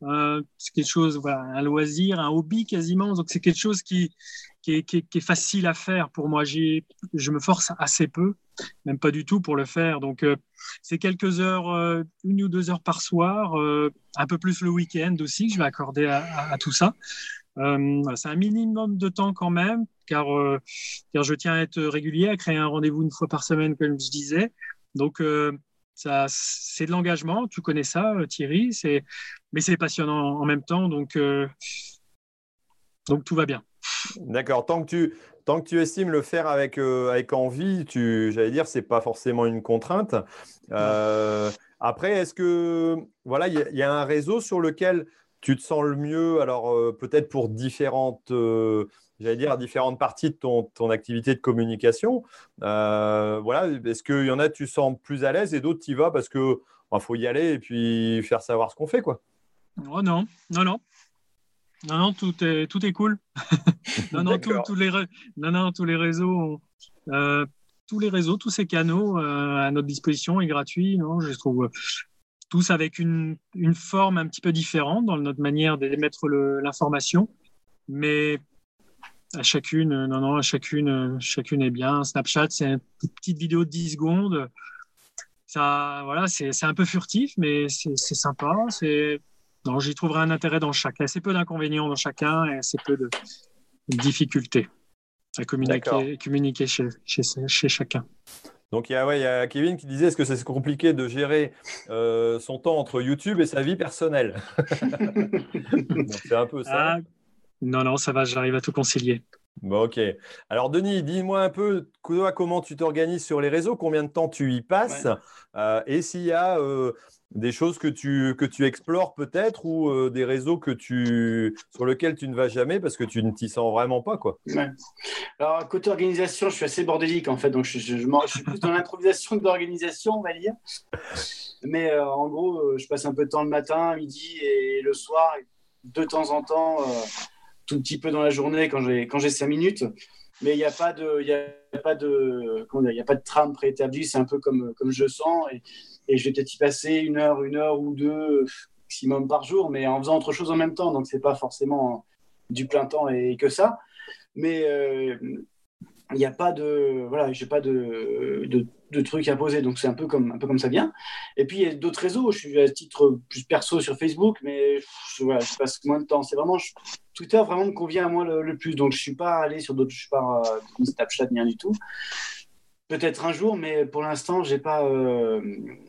Speaker 3: c'est quelque chose, un loisir, un hobby quasiment. Donc c'est quelque chose qui, qui est, facile à faire pour moi. Je me force assez peu, même pas du tout pour le faire. Donc, euh, c'est quelques heures, euh, une ou deux heures par soir, euh, un peu plus le week-end aussi que je vais accorder à, tout ça. c'est un minimum de temps quand même, car, car je tiens à être régulier, à créer un rendez-vous une fois par semaine, comme je disais. Donc, c'est de l'engagement, tu connais ça, Thierry, mais c'est passionnant en même temps, donc, donc tout va bien.
Speaker 1: D'accord. Tant que tu estimes le faire avec, euh, envie, j'allais dire, c'est pas forcément une contrainte. Euh, après, est-ce que voilà, il y, a un réseau sur lequel tu te sens le mieux Alors euh, peut-être pour différentes, j'allais dire, différentes parties de ton, ton activité de communication. voilà, est-ce qu'il y en a tu sens plus à l'aise et d'autres tu y vas parce que bah, faut y aller et puis faire savoir ce qu'on fait, quoi?
Speaker 3: Oh non, non, non. Non, non, tout est, tout est cool. <laughs> non, non, tous les, non, non, tous les réseaux, euh, tous les réseaux, tous ces canaux euh, à notre disposition et gratuits. Non, je trouve euh, tous avec une, une, forme un petit peu différente dans notre manière d'émettre l'information, mais à chacune, non, non, à chacune, chacune est bien. Snapchat, c'est une petite vidéo de 10 secondes. Ça, voilà, c'est un peu furtif, mais c'est sympa. C'est donc, j'y trouverai un intérêt dans chacun. Assez peu d'inconvénients dans chacun et assez peu de difficultés à communiquer, communiquer chez, chez, chacun.
Speaker 1: Donc il y, a, ouais, il y, a, Kevin qui disait est-ce que c'est compliqué de gérer euh, son temps entre YouTube et sa vie personnelle? <laughs>
Speaker 3: C'est un peu ça. Ah, non, non, ça va, j'arrive à tout concilier.
Speaker 1: Bon, ok. Alors, Denis, dis-moi un peu comment tu t'organises sur les réseaux, combien de temps tu y passes, euh, et s'il y a euh, des choses que tu, que tu explores peut-être ou euh, des réseaux que tu, sur lesquels tu ne vas jamais parce que tu ne t'y sens vraiment pas. Quoi?
Speaker 2: Alors, côté organisation, je suis assez bordélique en fait, donc je, je, suis plus dans l'improvisation que l'organisation, on va dire. Mais en gros, je passe un peu de temps le matin, midi et le soir, de temps en temps tout petit peu dans la journée quand j'ai quand j'ai cinq minutes. Mais il n'y a pas de il y a pas de il y a pas de trame préétablie. C'est un peu comme comme je sens et, et je vais peut-être y passer une heure, une heure ou deux maximum par jour, mais en faisant autre chose en même temps. Donc c'est pas forcément du plein temps et que ça. Mais euh, il n'y a pas de voilà j'ai pas de, de, de, trucs à poser donc c'est un peu comme un peu comme ça vient et puis il y a d'autres réseaux je suis à titre plus perso sur Facebook mais je, voilà, je passe moins de temps c'est vraiment Twitter vraiment me convient à moi le, plus donc je suis pas allé sur d'autres je suis pas euh, Snapchat ni rien du tout Peut-être un jour, mais pour l'instant, j'ai pas, euh,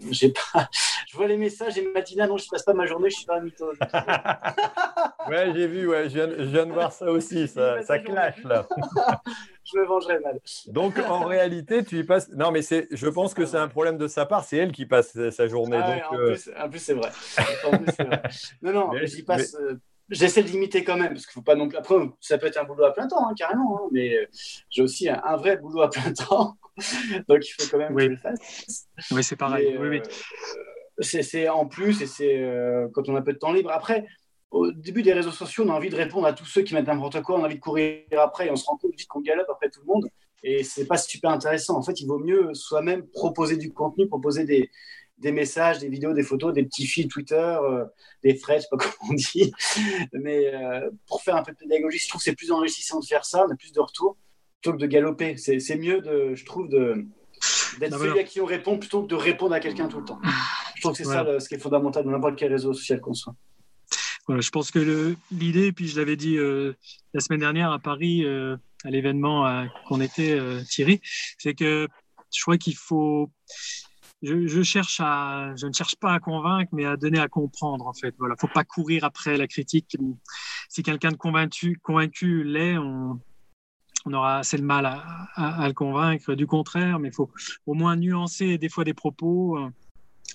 Speaker 2: j'ai pas. <laughs> Je vois les messages et Matina, non, je passe pas ma journée, je suis pas un mytho. <laughs>
Speaker 1: ouais, j'ai vu, ouais, je viens, de voir ça aussi, ça, ça clash là. <laughs>
Speaker 2: je me vengerai mal.
Speaker 1: Donc en <laughs> réalité, tu y passes. Non, mais c'est, je pense que c'est un problème de sa part. C'est elle qui passe sa journée.
Speaker 2: Ah
Speaker 1: donc,
Speaker 2: en, euh, plus, en, plus, c'est vrai. vrai. <laughs> Non, non, j'y passe. Euh, j'essaie de limiter quand même, parce qu'il faut pas non plus. Après, ça peut être un boulot à plein temps, hein, carrément, hein, mais euh, j'ai aussi un, vrai boulot à plein temps, <laughs> donc il faut quand même
Speaker 3: oui.
Speaker 2: que je le fasse.
Speaker 3: Oui, c'est pareil. oui, oui.
Speaker 2: Euh, c'est en plus, et c'est euh, quand on a peu de temps libre. Après, au début des réseaux sociaux, on a envie de répondre à tous ceux qui mettent n'importe quoi, on a envie de courir après, et on se rend compte vite qu'on galope après tout le monde, et c'est pas super intéressant. En fait, il vaut mieux soi-même proposer du contenu, proposer des, des messages, des vidéos, des photos, des petits fils Twitter, euh, des threads, je sais pas <laughs> comment on dit. Mais euh, pour faire un peu de pédagogie, je trouve que c'est plus enrichissant de faire ça, on a plus de retours, plutôt que de galoper. C'est mieux, de, je trouve, de d'être celui à qui on répond plutôt que de répondre à quelqu'un tout le temps. Je trouve que c'est ça ce qui est fondamental dans n'importe quel réseau social qu'on soit.
Speaker 3: Je pense que l'idée, puis je l'avais dit euh, la semaine dernière à Paris, à l'événement qu'on était, Thierry, c'est que je crois qu'il faut je, cherche à, je ne cherche pas à convaincre, mais à donner à comprendre en fait. Voilà, faut pas courir après la critique. Si quelqu'un de convaincu, convaincu l'est, on, aura assez de mal à, le convaincre. Du contraire, mais il faut au moins nuancer des fois des propos euh,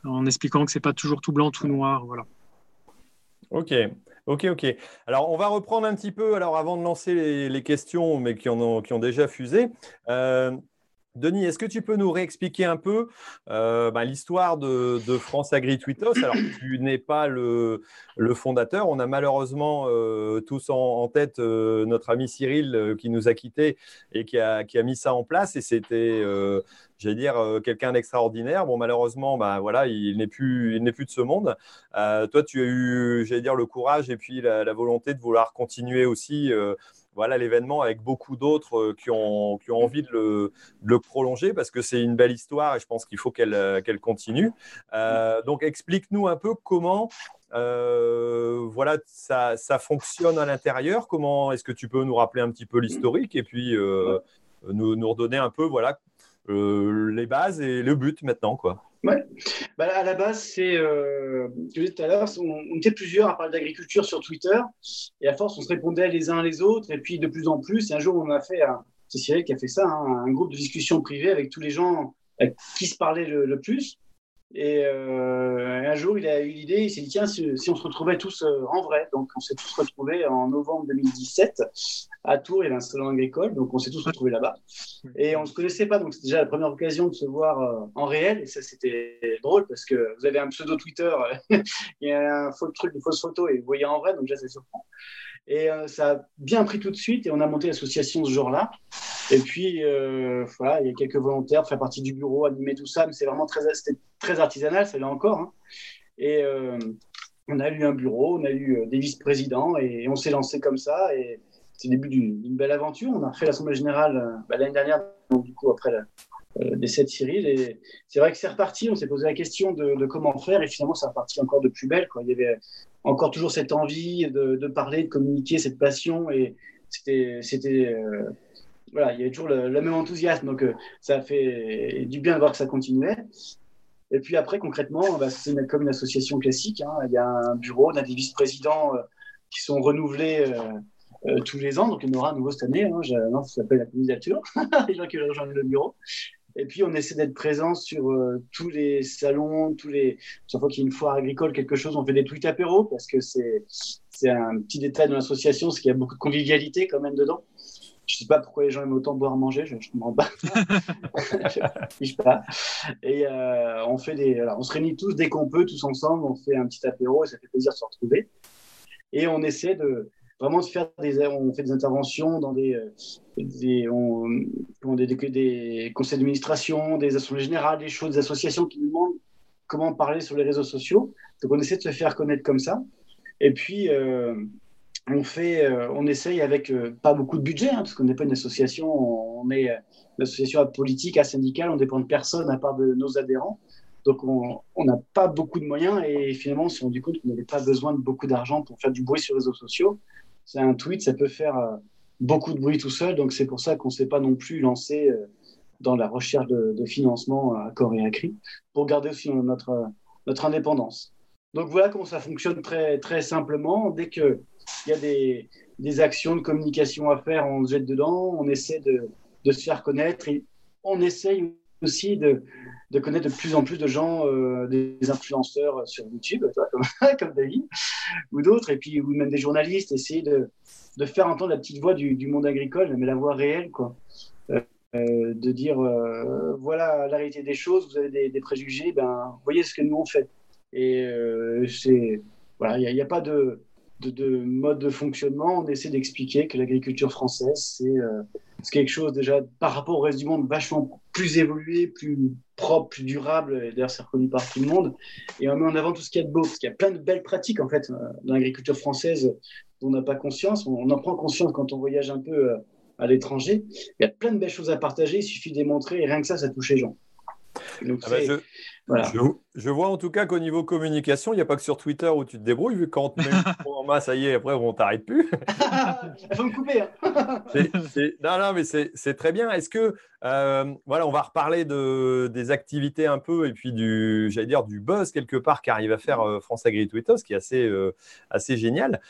Speaker 3: en expliquant que c'est pas toujours tout blanc, tout noir. Voilà.
Speaker 1: Ok. Ok, ok. Alors, on va reprendre un petit peu, alors avant de lancer les, questions, mais qui, ont déjà fusé. Euh, Denis, est-ce que tu peux nous réexpliquer un peu euh, bah, l'histoire de, France Agri Twitos Alors, <coughs> tu n'es pas le, fondateur. On a malheureusement euh, tous en, tête euh, notre ami Cyril qui nous a quittés et qui a, mis ça en place. Et c'était, j'allais dire, quelqu'un d'extraordinaire. Bon, malheureusement, bah, voilà, il n'est plus, plus de ce monde. toi, tu as eu, j'allais dire, le courage et puis la, la volonté de vouloir continuer aussi voilà l'événement avec beaucoup d'autres euh, qui ont, qui ont envie de le, prolonger parce que c'est une belle histoire et je pense qu'il faut qu'elle euh, continue. Euh, donc explique-nous un peu comment voilà ça, ça, fonctionne à l'intérieur. Comment est-ce que tu peux nous rappeler un petit peu l'historique et puis nous, nous redonner un peu voilà les bases et le but maintenant quoi.
Speaker 2: Ouais. Bah, à la base, c'est, euh, je disais tout à l'heure, on, était plusieurs à parler d'agriculture sur Twitter, et à force, on se répondait les uns les autres, et puis de plus en plus, et un jour, on a fait, c'est Cyril qui a fait ça, hein, un groupe de discussion privée avec tous les gens qui se parlaient le plus. Et euh, un jour, il a eu l'idée, il s'est dit, tiens, si, on se retrouvait tous euh, en vrai. Donc, on s'est tous retrouvés en novembre 2017 à Tours, il y avait un salon agricole, donc on s'est tous retrouvés là-bas. Et on ne se connaissait pas, donc c'était déjà la première occasion de se voir euh, en réel. Et ça, c'était drôle parce que vous avez un pseudo Twitter, <laughs> il y a un faux truc, une fausse photo, et vous voyez en vrai, donc déjà, c'est surprenant. Et ça a bien pris tout de suite, et on a monté l'association ce jour-là. Et puis, euh, voilà, il y a quelques volontaires, faire partie du bureau, animer tout ça, mais c'est vraiment très, très artisanal, c'est là encore. Hein. Et euh, on a eu un bureau, on a eu euh, des vice-présidents, et, on s'est lancé comme ça. Et c'est le début d'une belle aventure. On a fait l'Assemblée générale bah, l'année dernière, donc, du coup, après la, décès de Cyril. Et c'est vrai que c'est reparti, on s'est posé la question de, comment faire, et finalement, ça reparti encore de plus belle. Quoi. Il y avait encore toujours cette envie de, de parler, de communiquer, cette passion, et c'était voilà, il y avait toujours le, même enthousiasme. Donc, euh, ça a fait du bien de voir que ça continuait. Et puis après, concrètement, bah, c'est comme une association classique. Hein. Il y a un bureau, on a des vice-présidents euh, qui sont renouvelés tous les ans. Donc, il y en aura à nouveau cette année. Hein, ça s'appelle la candidature, <laughs> les gens qui veulent rejoindre le bureau. Et puis, on essaie d'être présent sur tous les salons, tous les. Chaque fois qu'il y a une foire agricole, quelque chose, on fait des tweets apéro parce que c'est un petit détail de l'association, c'est qu'il y a beaucoup de convivialité quand même dedans. Je sais pas pourquoi les gens aiment autant boire manger, je ne comprends pas. <laughs> je ne pas. Et euh, on fait des, on se réunit tous dès qu'on peut, tous ensemble, on fait un petit apéro et ça fait plaisir de se retrouver. Et on essaie de vraiment de faire des, on fait des interventions dans des, des, des, des, conseils d'administration, des assemblées générales, des choses, des associations qui nous demandent comment parler sur les réseaux sociaux. Donc on essaie de se faire connaître comme ça. Et puis, euh, on fait, euh, on essaye avec euh, pas beaucoup de budget, hein, parce qu'on n'est pas une association, on est une association politique, à syndicale, on dépend de personne à part de nos adhérents. Donc on n'a pas beaucoup de moyens et finalement on s'est rendu compte qu'on n'avait pas besoin de beaucoup d'argent pour faire du bruit sur les réseaux sociaux. C'est un tweet, ça peut faire euh, beaucoup de bruit tout seul, donc c'est pour ça qu'on ne s'est pas non plus lancé dans la recherche de, de, financement à corps et à cri, pour garder aussi notre, notre indépendance. Donc voilà comment ça fonctionne très, très simplement. Dès que il y a des, des, actions de communication à faire, on se jette dedans, on essaie de, de se faire connaître et on essaye aussi de, de, connaître de plus en plus de gens, euh, des influenceurs sur YouTube, comme, <laughs> comme, David, ou d'autres, et puis ou même des journalistes, essayer de, de faire entendre la petite voix du, monde agricole, mais la voix réelle, quoi. Euh, euh de dire voilà la réalité des choses, vous avez des, préjugés, ben voyez ce que nous on fait. Et c'est voilà, il n'y a, pas de de, mode de fonctionnement, on essaie d'expliquer que l'agriculture française, euh, c'est quelque chose déjà par rapport au reste du monde vachement plus évolué, plus propre, plus durable, et d'ailleurs c'est reconnu par tout le monde. Et on met en avant tout ce qu'il y a de beau, parce qu'il y a plein de belles pratiques en fait euh, dans l'agriculture française dont on n'a pas conscience. On, en prend conscience quand on voyage un peu euh, à l'étranger. Il y a plein de belles choses à partager, il suffit de les montrer, et rien que ça, ça touche les gens.
Speaker 1: Donc, ah bah, je, vois en tout cas qu'au niveau communication, il n'y a pas que sur Twitter où tu te débrouilles, vu que quand on te met en main, ça y est, après on t'arrête plus. <laughs>
Speaker 2: Il faut me couper. Hein. <laughs>
Speaker 1: non, non, mais c'est très bien. Est-ce que, euh, voilà, on va reparler de, des activités un peu et puis du, j'allais dire, du buzz quelque part qu'arrive à faire euh, France Agri Twittos, qui est assez, euh, assez génial.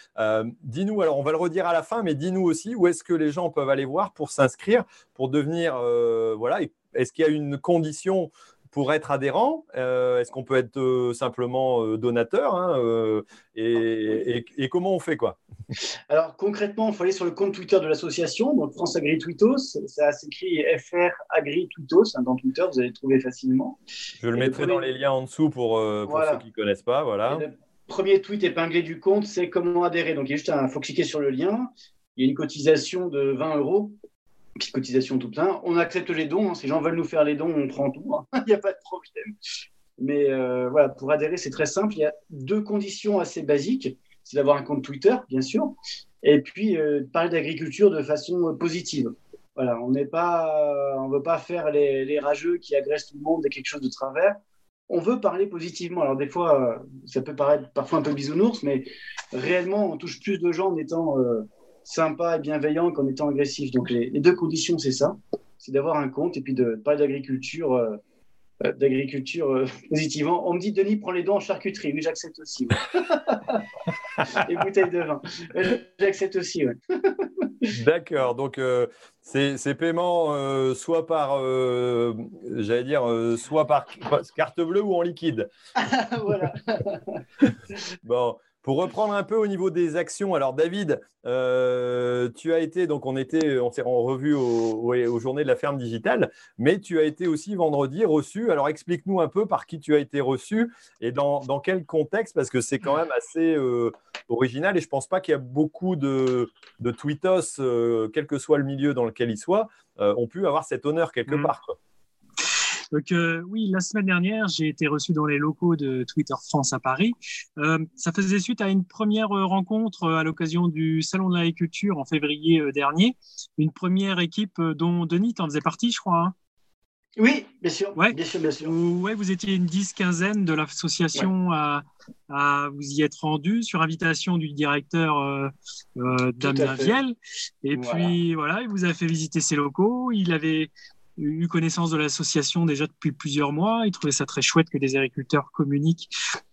Speaker 1: dis-nous, alors on va le redire à la fin, mais dis-nous aussi où est-ce que les gens peuvent aller voir pour s'inscrire, pour devenir, voilà, est-ce qu'il y a une condition pour être adhérent, euh, est-ce qu'on peut être euh, simplement euh, donateur hein, et, comment on fait quoi?
Speaker 2: Alors concrètement, il faut aller sur le compte Twitter de l'association, donc France Agri Twittos. Ça s'écrit FR Agri hein, dans Twitter, vous allez le trouver facilement.
Speaker 1: Je le mettrai dans les liens en dessous pour, ceux qui ne connaissent pas. Voilà.
Speaker 2: le premier tweet épinglé du compte, c'est comment adhérer? Donc il juste faut cliquer sur le lien. Il y a une cotisation de 20 euros petite cotisation tout plein. On accepte les dons. Hein. Si les gens veulent nous faire les dons, on prend tout. Hein. <laughs> Il n'y a pas de problème. Mais euh, voilà, pour adhérer, c'est très simple. Il y a deux conditions assez basiques. C'est d'avoir un compte Twitter, bien sûr, et puis euh, parler d'agriculture de façon positive. Voilà, on n'est pas, on veut pas faire les, rageux qui agressent tout le monde et quelque chose de travers. On veut parler positivement. Alors des fois, ça peut paraître parfois un peu bisounours, mais réellement, on touche plus de gens en étant euh, sympa et bienveillant qu'en étant agressif. Donc les, deux conditions, c'est ça, c'est d'avoir un compte et puis de parler d'agriculture, euh, euh, d'agriculture euh, <laughs> positivement. On me dit Denis, prends les dons en charcuterie. Oui, j'accepte aussi. les <laughs> bouteilles de vin, j'accepte aussi. <laughs>
Speaker 1: D'accord. Donc ces, paiements soit par, j'allais dire, soit par carte bleue ou en liquide.
Speaker 2: voilà.
Speaker 1: bon. Pour reprendre un peu au niveau des actions, alors David, euh, tu as été, donc on était, on s'est en revue aux journées de la ferme digitale, mais tu as été aussi vendredi reçu. Alors explique-nous un peu par qui tu as été reçu et dans, quel contexte, parce que c'est quand même assez euh, original et je ne pense pas qu'il y a beaucoup de, de tweetos, euh, quel que soit le milieu dans lequel ils soient, ont pu avoir cet honneur quelque mmh. part.
Speaker 3: Donc euh, oui, la semaine dernière, j'ai été reçu dans les locaux de Twitter France à Paris. Euh, ça faisait suite à une première euh, rencontre à l'occasion du Salon de l'agriculture en février dernier. Une première équipe dont Denis en faisait partie, je crois. Hein.
Speaker 2: Oui, bien sûr. Bien sûr, bien sûr.
Speaker 3: Vous, ouais, vous étiez une dix-quinzaine de l'association à, vous y être rendu sur invitation du directeur euh, Damien Viel. Et puis voilà, il vous a fait visiter ses locaux. Il avait eu connaissance de l'association déjà depuis plusieurs mois. Il trouvait ça très chouette que des agriculteurs communiquent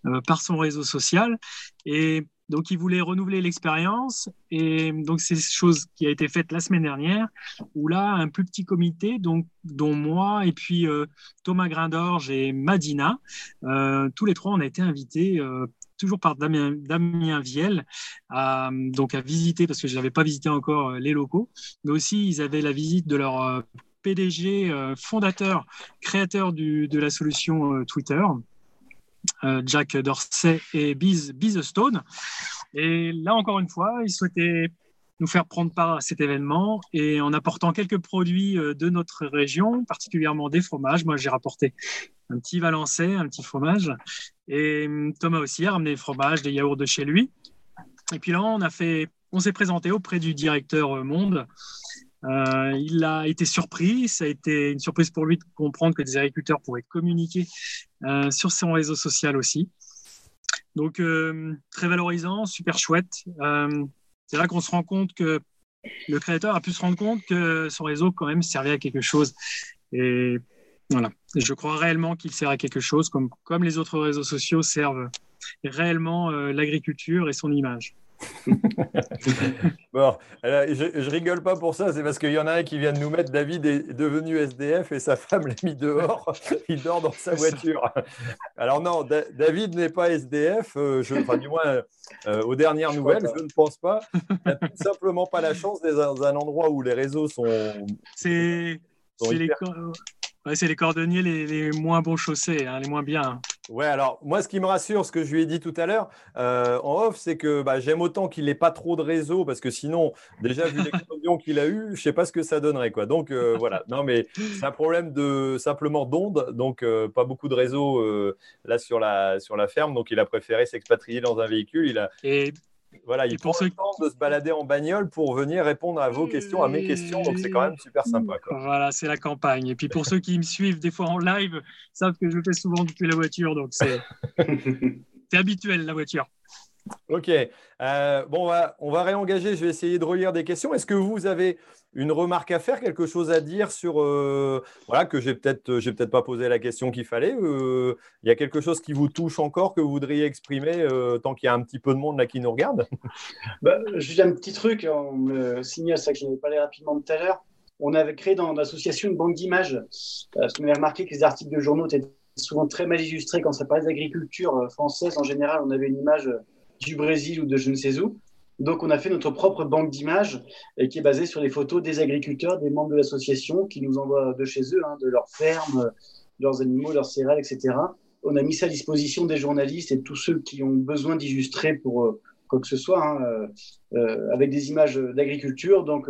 Speaker 3: euh, par son réseau social. Et Donc, ils voulaient renouveler l'expérience. Et donc, c'est chose qui a été faite la semaine dernière, où là, un plus petit comité, donc, dont moi et puis euh, Thomas Grindorge et Madina, euh, tous les trois, on a été invités toujours par Damien, Damien Viel, à, donc à visiter, parce que je n'avais pas visité encore les locaux, mais aussi ils avaient la visite de leur PDG, fondateur, créateur du, de la solution Twitter, euh, Jack Dorsey et Biz, Stone. Et là, encore une fois, ils souhaitaient nous faire prendre part à cet événement et en apportant quelques produits euh, de notre région, particulièrement des fromages. Moi, j'ai rapporté un petit valençais, un petit fromage. Et hum, Thomas aussi a ramené des fromages, des yaourts de chez lui. Et puis là, on on s'est présenté auprès du directeur euh, Monde euh, il a été surpris. Ça a été une surprise pour lui de comprendre que des agriculteurs pourraient communiquer euh, sur son réseau social aussi. Donc, euh, très valorisant, super chouette. c'est là qu'on se rend compte que le créateur a pu se rendre compte que son réseau, quand même, servait à quelque chose. Et voilà, je crois réellement qu'il sert à quelque chose, comme, comme les autres réseaux sociaux servent réellement l'agriculture et son image. <laughs>
Speaker 1: bon, je, je, rigole pas pour ça, c'est parce qu'il y en a un qui vient de nous mettre David est devenu SDF et sa femme l'a mis dehors. <laughs> Il dort dans sa voiture. Alors non, David n'est pas SDF, euh, je, enfin du moins euh, aux dernières nouvelles, je ne pense pas. Il n'a simplement pas la chance d'être dans un endroit où les réseaux sont.
Speaker 3: C'est c'est les cordonniers les, moins bons chaussés, hein, les moins bien.
Speaker 1: Ouais, alors moi, ce qui me rassure, ce que je lui ai dit tout à l'heure euh, en off, c'est que bah, j'aime autant qu'il n'ait pas trop de réseau, parce que sinon, déjà vu l'explosion qu'il a eu, je ne sais pas ce que ça donnerait. Quoi. Donc euh, voilà, non, mais c'est un problème de simplement d'onde, donc euh, pas beaucoup de réseau là sur la, sur la ferme, donc il a préféré s'expatrier dans un véhicule. Il a...
Speaker 3: Et
Speaker 1: voilà, il prend le temps de se balader en bagnole pour venir répondre à vos questions, à mes questions. Donc, c'est quand même super sympa.
Speaker 3: Voilà, c'est la campagne. Et puis, pour ceux qui me suivent des fois en live, savent que je fais souvent depuis la voiture. Donc, c'est <laughs> habituel, la voiture.
Speaker 1: Ok. Euh, bon, on va, on va réengager. Je vais essayer de relire des questions. Est-ce que vous avez une remarque à faire, quelque chose à dire sur euh, voilà que j'ai peut-être j'ai peut-être pas posé la question qu'il fallait. Euh, il y a quelque chose qui vous touche encore que vous voudriez exprimer tant qu'il y a un petit peu de monde là qui nous regarde? <laughs>
Speaker 2: bah, juste un petit truc. On me signale ça que je n'avais pas parlé rapidement tout à l'heure. On avait créé dans l'association une banque d'images parce qu'on avait remarqué que les articles de journaux étaient souvent très mal illustrés quand ça parlait d'agriculture française. En général, on avait une image du Brésil ou de je ne sais où. Donc, on a fait notre propre banque d'images qui est basée sur les photos des agriculteurs, des membres de l'association qui nous envoient de chez eux, hein, de leurs fermes, leurs animaux, leurs céréales, etc. On a mis ça à disposition des journalistes et de tous ceux qui ont besoin d'illustrer pour euh, quoi que ce soit, hein, euh, euh, avec des images d'agriculture. Donc,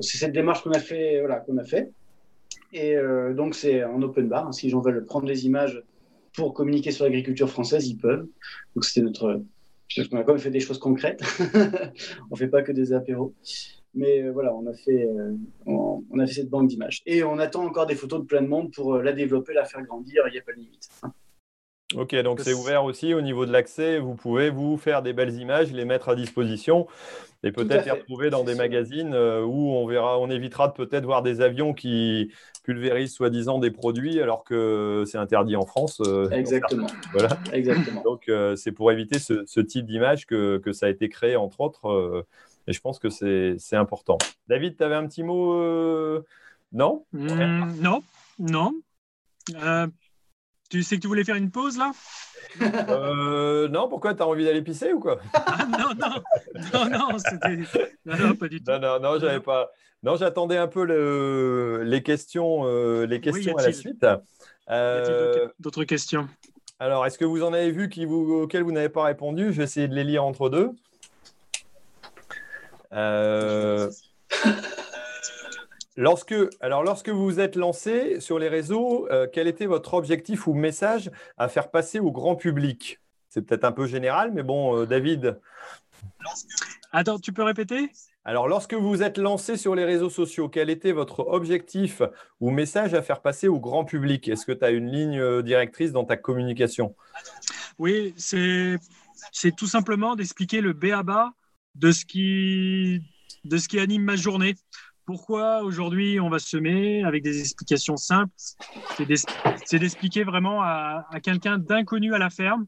Speaker 2: c'est cette démarche qu'on a fait, voilà, qu'on a fait. Et donc, c'est en open bar. Hein, si j'en veux prendre les images pour communiquer sur l'agriculture française, ils peuvent. Donc, c'était notre on a quand même fait des choses concrètes. <laughs> on fait pas que des apéros. Mais euh, voilà, on a, fait, euh, on, a fait cette banque d'images. Et on attend encore des photos de plein de monde pour euh, la développer, la faire grandir. Il n'y a pas de limite.
Speaker 1: Ok, donc c'est ouvert aussi au niveau de l'accès. Vous pouvez vous faire des belles images, les mettre à disposition et peut-être les retrouver dans des magazines où on verra, on évitera de peut-être voir des avions qui pulvérisent soi-disant des produits alors que c'est interdit en France.
Speaker 2: Exactement.
Speaker 1: Voilà.
Speaker 2: Exactement.
Speaker 1: Donc c'est pour éviter ce, type d'image que, que, ça a été créé entre autres. et je pense que c'est important. David, tu avais un petit mot Non?
Speaker 3: Mmh, Non, non. Tu sais que tu voulais faire une pause là?
Speaker 1: Euh, Non, pourquoi Tu as envie d'aller pisser ou quoi?
Speaker 3: Ah, Non, non, non, non, c'était. Non, pas du tout.
Speaker 1: Non, non, non, j'avais pas. Non, j'attendais un peu le... les questions, euh, les questions à la suite.
Speaker 3: Euh... d'autres questions?
Speaker 1: Alors, est-ce que vous en avez vu qui vous... auxquelles vous n'avez pas répondu? Je vais essayer de les lire entre deux. <laughs> Lorsque, alors, lorsque vous vous êtes lancé sur les réseaux, euh, quel était votre objectif ou message à faire passer au grand public? C'est peut-être un peu général, mais bon, euh, David.
Speaker 3: Attends, tu peux répéter?
Speaker 1: Alors, lorsque vous vous êtes lancé sur les réseaux sociaux, quel était votre objectif ou message à faire passer au grand public? Est-ce que tu as une ligne euh, directrice dans ta communication?
Speaker 3: Oui, c'est tout simplement d'expliquer le de ce qui de ce qui anime ma journée pourquoi aujourd'hui on va semer avec des explications simples. C'est d'expliquer vraiment à, quelqu'un d'inconnu à la ferme.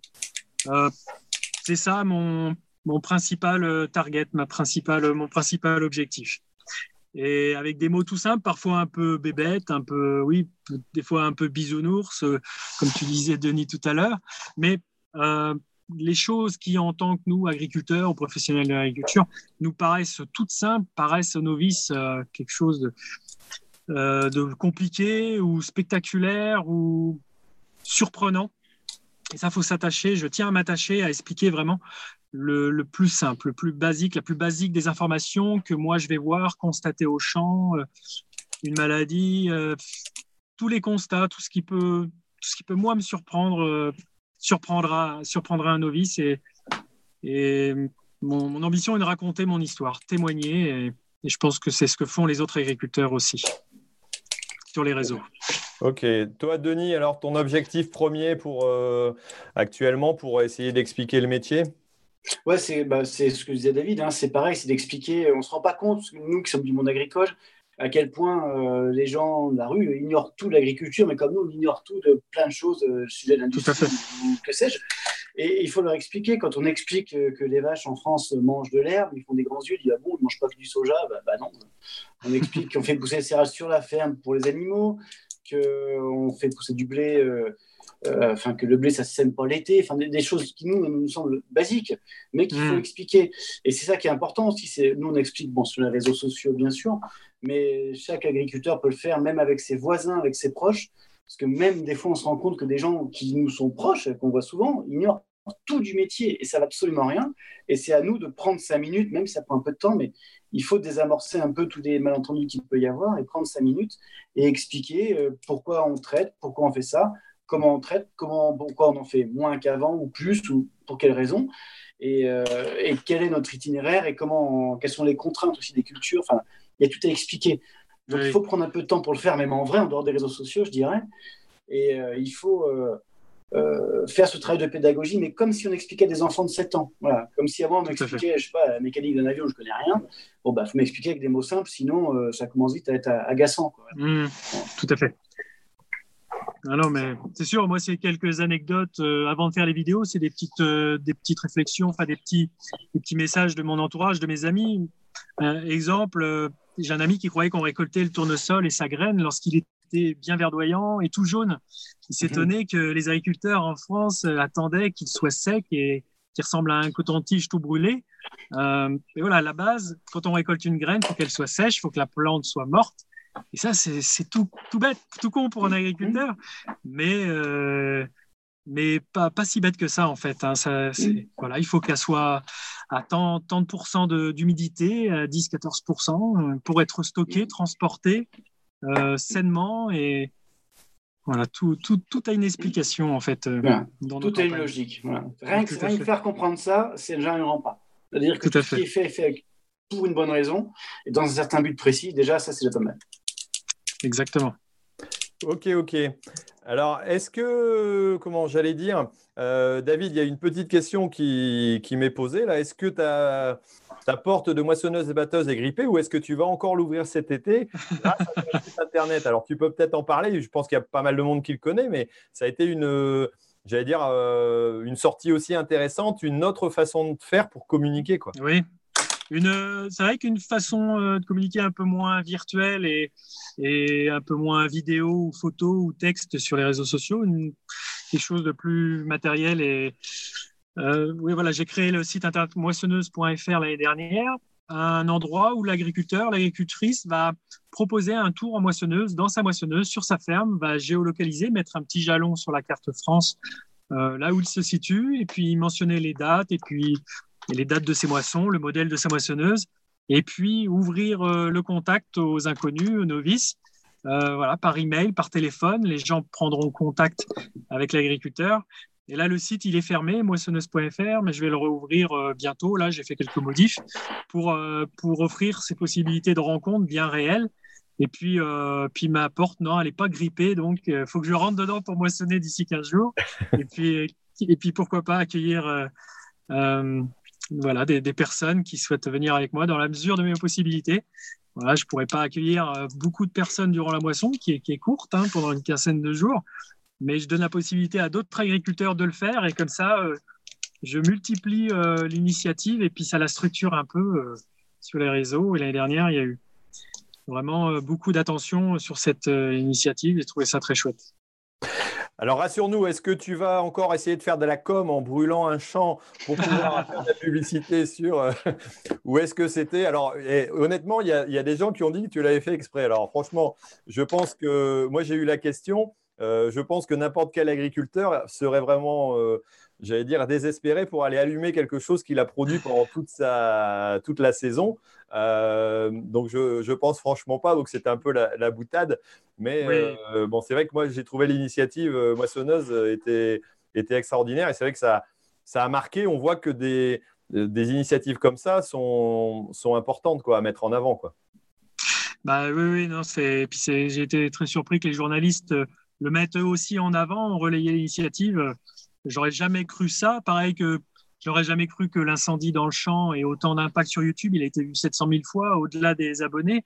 Speaker 3: Euh, c'est ça mon, principal target, ma principale, mon principal objectif. Et avec des mots tout simples, parfois un peu bébête, un peu, oui, des fois un peu bisounours, comme tu disais, Denis, tout à l'heure. Mais les choses qui, en tant que nous, agriculteurs ou professionnels de l'agriculture, nous paraissent toutes simples, paraissent aux novices euh, quelque chose de, euh, de, compliqué ou spectaculaire ou surprenant. Et ça, faut s'attacher. Je tiens à m'attacher à expliquer vraiment le, le, plus simple, le plus basique, la plus basique des informations que moi je vais voir, constater au champ, euh, une maladie, tous les constats, tout ce qui peut, tout ce qui peut moi me surprendre surprendra, surprendra un novice. Et, et mon, ambition est de raconter mon histoire, témoigner. Et, je pense que c'est ce que font les autres agriculteurs aussi sur les réseaux.
Speaker 1: Ok. Toi, Denis, alors ton objectif premier pour euh, actuellement pour essayer d'expliquer le métier?
Speaker 2: Ouais, c'est bah, ce que disait David. Hein, c'est pareil, c'est d'expliquer. On ne se rend pas compte, nous qui sommes du monde agricole, à quel point euh, les gens de la rue ignorent tout de l'agriculture, mais comme nous, on ignore tout de plein de choses, euh, sujet de l'industrie, que sais-je. Et il faut leur expliquer, quand on explique euh, que les vaches en France mangent de l'herbe, ils font des grands yeux, ils disent Ah bon, ils ne mangent pas que du soja bah, bah non. On explique <laughs> qu'on fait pousser les céréales sur la ferme pour les animaux, qu'on fait pousser du blé. Euh, enfin que le blé ça ne sème pas l'été, enfin des, choses qui nous nous semblent basiques, mais qu'il faut hmm. expliquer. Et c'est ça qui est important aussi. C'est nous on explique bon sur les réseaux sociaux bien sûr, mais chaque agriculteur peut le faire même avec ses voisins, avec ses proches, parce que même des fois on se rend compte que des gens qui nous sont proches, qu'on voit souvent, ignorent tout du métier et ça va absolument rien. Et c'est à nous de prendre cinq minutes, même si ça prend un peu de temps, mais il faut désamorcer un peu tous les malentendus qu'il peut y avoir et prendre cinq minutes et expliquer euh, pourquoi on traite, pourquoi on fait ça, comment on traite, comment, pourquoi on en fait moins qu'avant ou plus, ou pour quelles raisons, et, euh, et, quel est notre itinéraire et comment, quelles sont les contraintes aussi des cultures. Enfin, il y a tout à expliquer. Donc il faut prendre un peu de temps pour le faire, même en vrai, en dehors des réseaux sociaux, je dirais. Et euh, il faut euh, faire ce travail de pédagogie, mais comme si on expliquait à des enfants de 7 ans. Voilà. Comme si avant on m'expliquait, je sais pas, la mécanique d'un avion, je connais rien. Bon, bah, faut m'expliquer avec des mots simples, sinon ça commence vite à être agaçant. Quoi.
Speaker 3: Mmh, tout à fait. Ah non, mais c'est sûr, moi, c'est quelques anecdotes euh, avant de faire les vidéos, c'est des petites, euh, des petites réflexions, enfin des petits, des petits messages de mon entourage, de mes amis. Euh, exemple, j'ai un ami qui croyait qu'on récoltait le tournesol et sa graine lorsqu'il était bien verdoyant et tout jaune. Il s'étonnait que les agriculteurs en France attendaient qu'il soit sec et qu'il ressemble à un coton-tige tout brûlé. et voilà, à la base, quand on récolte une graine, il faut qu'elle soit sèche, il faut que la plante soit morte. Et ça, c'est tout, tout bête, tout con pour un agriculteur, mais, euh, mais pas, pas si bête que ça, en fait. Hein. Ça, voilà, il faut qu'elle soit à tant, tant de pourcents d'humidité, 10-14%, euh, pour être stockée, transportée euh, sainement. Et voilà, tout, tout, tout, a une explication, en fait.
Speaker 2: tout a une logique. Rien, que, faire comprendre ça, c'est déjà un grand pas. C'est-à-dire que tout, ce qui est fait est fait pour une bonne raison et dans un certain but précis. Déjà, ça, c'est déjà pas mal.
Speaker 3: Exactement.
Speaker 1: Ok, ok. Alors, est-ce que, comment j'allais dire, euh, David, il y a une petite question qui, m'est posée là. Est-ce que ta, ta porte de moissonneuse et batteuse est grippée ou est-ce que tu vas encore l'ouvrir cet été grâce à <laughs> Internet? Alors, tu peux peut-être en parler. Je pense qu'il y a pas mal de monde qui le connaît, mais ça a été une, j'allais dire, euh, une sortie aussi intéressante, une autre façon de faire pour communiquer. Quoi.
Speaker 3: Oui, c'est vrai qu'une façon euh, de communiquer un peu moins virtuelle et, un peu moins vidéo ou photo ou texte sur les réseaux sociaux, quelque chose de plus matériel. Et euh, oui, voilà, j'ai créé le site internet moissonneuse.fr l'année dernière, un endroit où l'agriculteur, l'agricultrice va proposer un tour en moissonneuse dans sa moissonneuse sur sa ferme, va géolocaliser, mettre un petit jalon sur la carte France euh, là où il se situe, et puis mentionner les dates, et puis les dates de ses moissons, le modèle de sa moissonneuse, et puis ouvrir euh, le contact aux inconnus, aux novices, euh, voilà, par email, par téléphone. Les gens prendront contact avec l'agriculteur. Et là, le site, il est fermé, moissonneuse.fr, mais je vais le rouvrir euh, bientôt. Là, j'ai fait quelques modifs pour, pour offrir ces possibilités de rencontres bien réelles. Et puis, puis ma porte, non, elle n'est pas grippée, donc il faut que je rentre dedans pour moissonner d'ici 15 jours. et, puis, et puis, pourquoi pas accueillir voilà, des, personnes qui souhaitent venir avec moi dans la mesure de mes possibilités. Voilà, je ne pourrais pas accueillir euh, beaucoup de personnes durant la moisson, qui est, qui est courte, hein, pendant une quinzaine de jours, mais je donne la possibilité à d'autres agriculteurs de le faire, et comme ça, euh, je multiplie l'initiative et puis ça la structure un peu sur les réseaux. Et l'année dernière, il y a eu vraiment beaucoup d'attention sur cette initiative. J'ai trouvé ça très chouette.
Speaker 1: Alors rassure-nous, est-ce que tu vas encore essayer de faire de la com en brûlant un champ pour pouvoir <laughs> faire de la publicité sur euh, Ou est-ce que c'était? Alors honnêtement, il y, a, des gens qui ont dit que tu l'avais fait exprès. Alors franchement, je pense que moi j'ai eu la question. Euh, je pense que n'importe quel agriculteur serait vraiment, euh, j'allais dire, désespéré pour aller allumer quelque chose qu'il a produit pendant toute, sa, toute la saison. Euh, donc je, je pense franchement pas. Donc c'était un peu la, boutade. Mais euh, bon, c'est vrai que moi j'ai trouvé l'initiative euh, moissonneuse était, était extraordinaire et c'est vrai que ça, ça a marqué. On voit que des, des initiatives comme ça sont, sont importantes quoi, à mettre en avant. Quoi.
Speaker 3: Bah oui, oui, non, c'est. Puis j'ai été très surpris que les journalistes le mettent eux aussi en avant, relayer l'initiative. J'aurais jamais cru ça. Pareil que J'aurais jamais cru que l'incendie dans le champ ait autant d'impact sur YouTube. Il a été vu 700 000 fois au-delà des abonnés.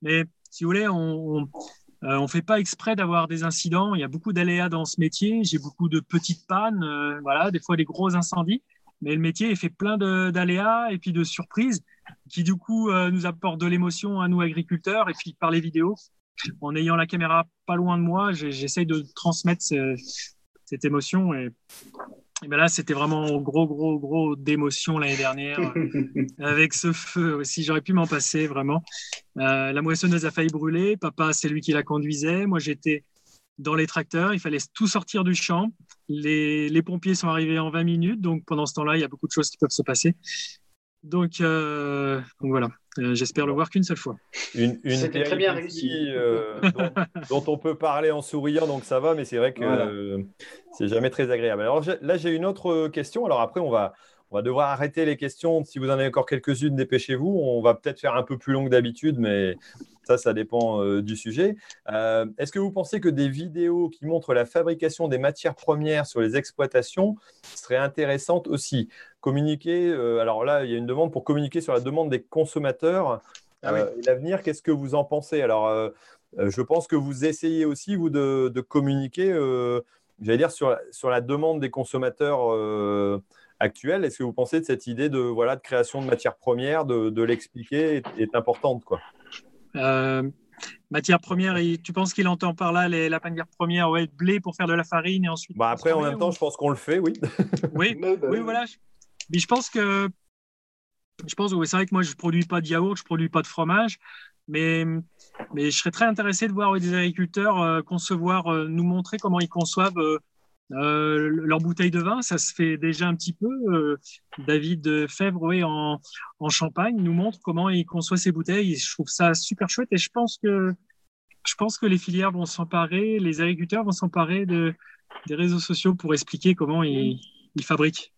Speaker 3: Mais si vous voulez, on ne euh, fait pas exprès d'avoir des incidents. Il y a beaucoup d'aléas dans ce métier. J'ai beaucoup de petites pannes, euh, voilà, des fois des gros incendies. Mais le métier fait plein d'aléas et puis de surprises qui, du coup, euh, nous apportent de l'émotion à nous, agriculteurs. Et puis, par les vidéos, en ayant la caméra pas loin de moi, j'essaye de transmettre cette émotion. Et et ben là, c'était vraiment gros, gros, gros d'émotion l'année dernière <laughs> avec ce feu aussi. J'aurais pu m'en passer vraiment. Euh, la moissonneuse a failli brûler. Papa, c'est lui qui la conduisait. Moi, j'étais dans les tracteurs. Il fallait tout sortir du champ. Les, les, pompiers sont arrivés en 20 minutes. Donc, pendant ce temps-là, il y a beaucoup de choses qui peuvent se passer. Donc, euh, donc voilà. Euh, j'espère le voir qu'une seule fois.
Speaker 2: Une, C'était très bien réussi.
Speaker 1: Euh, <laughs> dont, on peut parler en souriant, donc ça va, mais c'est vrai que euh, c'est jamais très agréable. Alors là, j'ai une autre question. Alors après, on va, on va devoir arrêter les questions. Si vous en avez encore quelques-unes, dépêchez-vous. On va peut-être faire un peu plus long que d'habitude, mais ça, ça dépend du sujet. Est-ce que vous pensez que des vidéos qui montrent la fabrication des matières premières sur les exploitations seraient intéressantes aussi? Communiquer. Euh, alors là, il y a une demande pour communiquer sur la demande des consommateurs. Ah euh, l'avenir, qu'est-ce que vous en pensez? Alors, euh, je pense que vous essayez aussi, vous, de, communiquer, j'allais dire, sur, sur la demande des consommateurs actuels. Est-ce que vous pensez que cette idée de, voilà, de création de matières premières, de, l'expliquer, est, importante quoi?
Speaker 3: Matière première, et tu penses qu'il entend par là les, la matière première, ouais, blé pour faire de la farine et ensuite.
Speaker 1: Bah après, en même temps, je pense qu'on le fait, oui. <laughs>
Speaker 3: oui, oui, voilà. Mais je pense que. Je pense, oui, c'est vrai que moi, je ne produis pas de yaourt, je ne produis pas de fromage, mais, mais je serais très intéressé de voir des agriculteurs euh, concevoir, euh, nous montrer comment ils conçoivent euh, leur bouteille de vin. Ça se fait déjà un petit peu. David Fèvre, en, en, Champagne, nous montre comment il conçoit ses bouteilles. je trouve ça super chouette et je pense que, je pense que les filières vont s'emparer, les agriculteurs vont s'emparer de, des réseaux sociaux pour expliquer comment ils, fabriquent.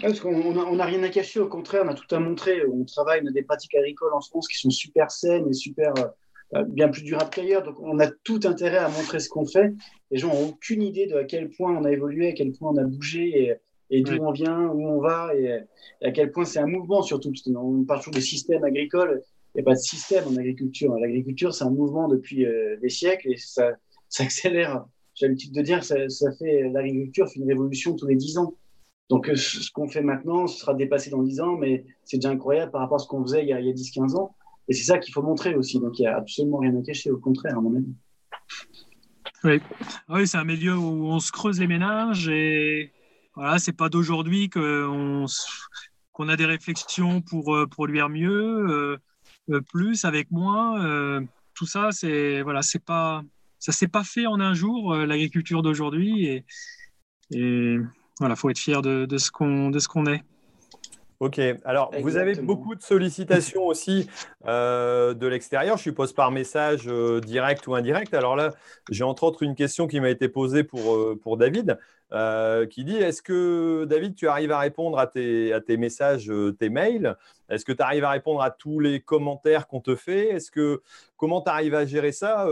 Speaker 2: Parce qu'on n'a rien à cacher, au contraire, on a tout à montrer. On travaille, on des pratiques agricoles en France qui sont super saines et super, euh, bien plus durables qu'ailleurs. Donc on a tout intérêt à montrer ce qu'on fait. Les gens n'ont aucune idée de à quel point on a évolué, à quel point on a bougé et, d'où on vient, où on va et, à quel point c'est un mouvement surtout. on parle toujours de système agricole. Il n'y a pas de système en agriculture. L'agriculture, c'est un mouvement depuis euh, des siècles et ça, <laughs> ça accélère. J'ai l'habitude de dire que ça, ça fait l'agriculture fait une révolution tous les dix ans. Donc, euh, ce qu'on fait maintenant, ce sera dépassé dans 10 ans, mais c'est déjà incroyable par rapport à ce qu'on faisait il y a, 10-15 ans. Et c'est ça qu'il faut montrer aussi. Donc, il n'y a absolument rien à cacher, au contraire, à mon avis.
Speaker 3: Oui, oui c'est un milieu où on se creuse les ménages et voilà, c'est pas d'aujourd'hui qu'on qu'on a des réflexions pour euh, produire mieux, euh, plus avec moins. tout ça, c'est voilà, pas ça s'est pas fait en un jour l'agriculture d'aujourd'hui et, et voilà, faut être fier de, de ce qu'on est.
Speaker 1: Ok, alors vous avez beaucoup de sollicitations <laughs> aussi euh, de l'extérieur, je suppose par message euh, direct ou indirect. Alors là, j'ai entre autres une question qui m'a été posée pour, euh, pour David, qui dit, est-ce que David, tu arrives à répondre à tes, à tes messages, tes mails? Est-ce que tu arrives à répondre à tous les commentaires qu'on te fait? Est-ce que Comment tu arrives à gérer ça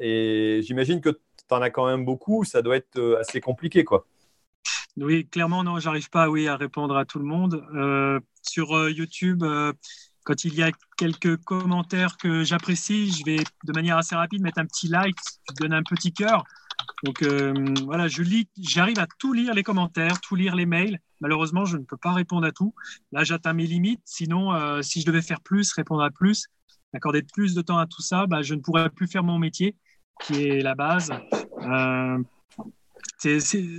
Speaker 1: Et j'imagine que tu en as quand même beaucoup, ça doit être assez compliqué, quoi.
Speaker 3: Oui, clairement, non, j'arrive pas oui, à répondre à tout le monde. Euh, sur euh, YouTube, euh, quand il y a quelques commentaires que j'apprécie, je vais de manière assez rapide mettre un petit like, je donne un petit cœur. Donc voilà, je lis, j'arrive à tout lire les commentaires, tout lire les mails. Malheureusement, je ne peux pas répondre à tout. Là, j'atteins mes limites. Sinon, si je devais faire plus, répondre à plus, accorder plus de temps à tout ça, bah, je ne pourrais plus faire mon métier, qui est la base. Euh,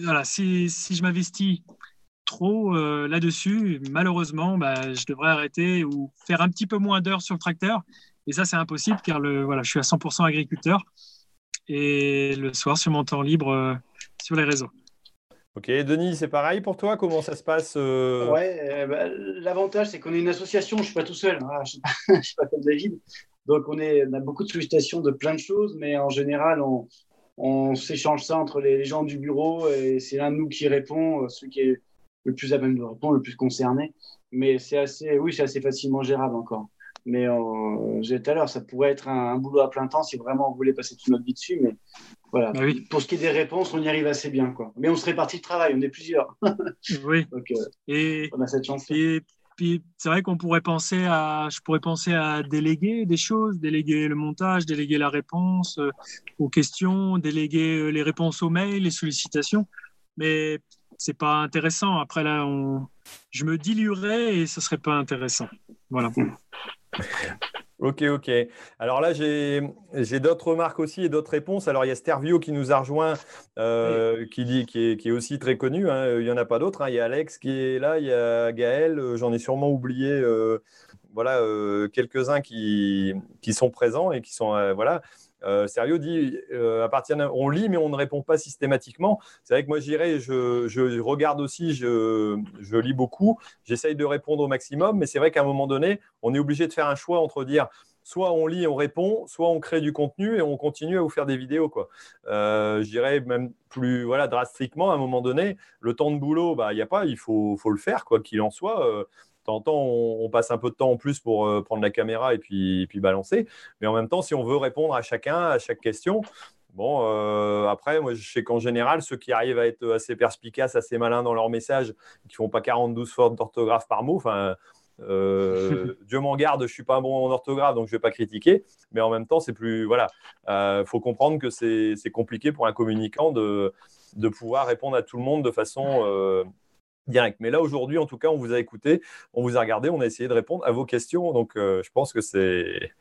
Speaker 3: voilà, si, si, je m'investis trop euh, là-dessus, malheureusement, bah, je devrais arrêter ou faire un petit peu moins d'heures sur le tracteur. Et ça, c'est impossible car le, voilà, je suis à 100% agriculteur et le soir sur mon temps libre euh, sur les réseaux.
Speaker 1: Ok, Denis, c'est pareil pour toi? Comment ça se passe
Speaker 2: euh? Ouais, bah, l'avantage, c'est qu'on est une association, je ne suis pas tout seul, hein. <laughs> je ne suis, pas comme David. Donc, on, est, on a beaucoup de sollicitations de plein de choses, mais en général, on, on s'échange ça entre les, gens du bureau et c'est l'un de nous qui répond, euh, celui qui est le plus à même de répondre, le plus concerné. Mais c'est assez, oui, c'est assez facilement gérable encore. Mais euh, j'ai tout à l'heure, ça pourrait être un, boulot à plein temps si vraiment on voulait passer toute notre vie dessus. Mais voilà. Bah oui. Pour ce qui est des réponses, on y arrive assez bien. Quoi. Mais on se répartit le travail, on est plusieurs.
Speaker 3: oui. <laughs> Donc, euh, et, on a cette chance. Et c'est vrai qu'on pourrait penser à, je pourrais penser à déléguer des choses, déléguer le montage, déléguer la réponse euh, aux questions, déléguer euh, les réponses aux mails, les sollicitations. Mais c'est pas intéressant. Après là, on, je me diluerais et ce serait pas intéressant. Voilà.
Speaker 1: Ok, ok. Alors là, j'ai d'autres remarques aussi et d'autres réponses. Alors, il y a Stervio qui nous a rejoint, euh, qui, dit, qui, est, aussi très connu. Hein. Il n'y en a pas d'autres. Hein. Il y a Alex qui est là, il y a Gaël. Euh, j'en ai sûrement oublié euh, voilà, quelques-uns qui, qui, sont présents et qui sont. voilà. Sérieux dit, euh, à partir on lit, mais on ne répond pas systématiquement. C'est vrai que moi, j'irai, je, je, regarde aussi, je, je lis beaucoup, j'essaye de répondre au maximum, mais c'est vrai qu'à un moment donné, on est obligé de faire un choix entre dire soit on lit, on répond, soit on crée du contenu et on continue à vous faire des vidéos. Quoi. Euh, même plus voilà, drastiquement, à un moment donné, le temps de boulot, bah, il n'y a pas, il faut, faut, le faire, quoi qu'il en soit. Euh, temps, on, passe un peu de temps en plus pour euh, prendre la caméra et puis, puis balancer. Mais en même temps, si on veut répondre à chacun, à chaque question, Bon, euh, après, moi, je sais qu'en général, ceux qui arrivent à être assez perspicaces, assez malins dans leur message, qui font pas 42 fautes d'orthographe par mot, enfin, euh, <laughs> Dieu m'en garde, je suis pas bon en orthographe, donc je vais pas critiquer. Mais en même temps, c'est plus, voilà, il faut comprendre que c'est compliqué pour un communicant de, de pouvoir répondre à tout le monde de façon direct. Mais là, aujourd'hui, en tout cas, on vous a écouté, on vous a regardé, on a essayé de répondre à vos questions. Donc, euh, je pense que c'est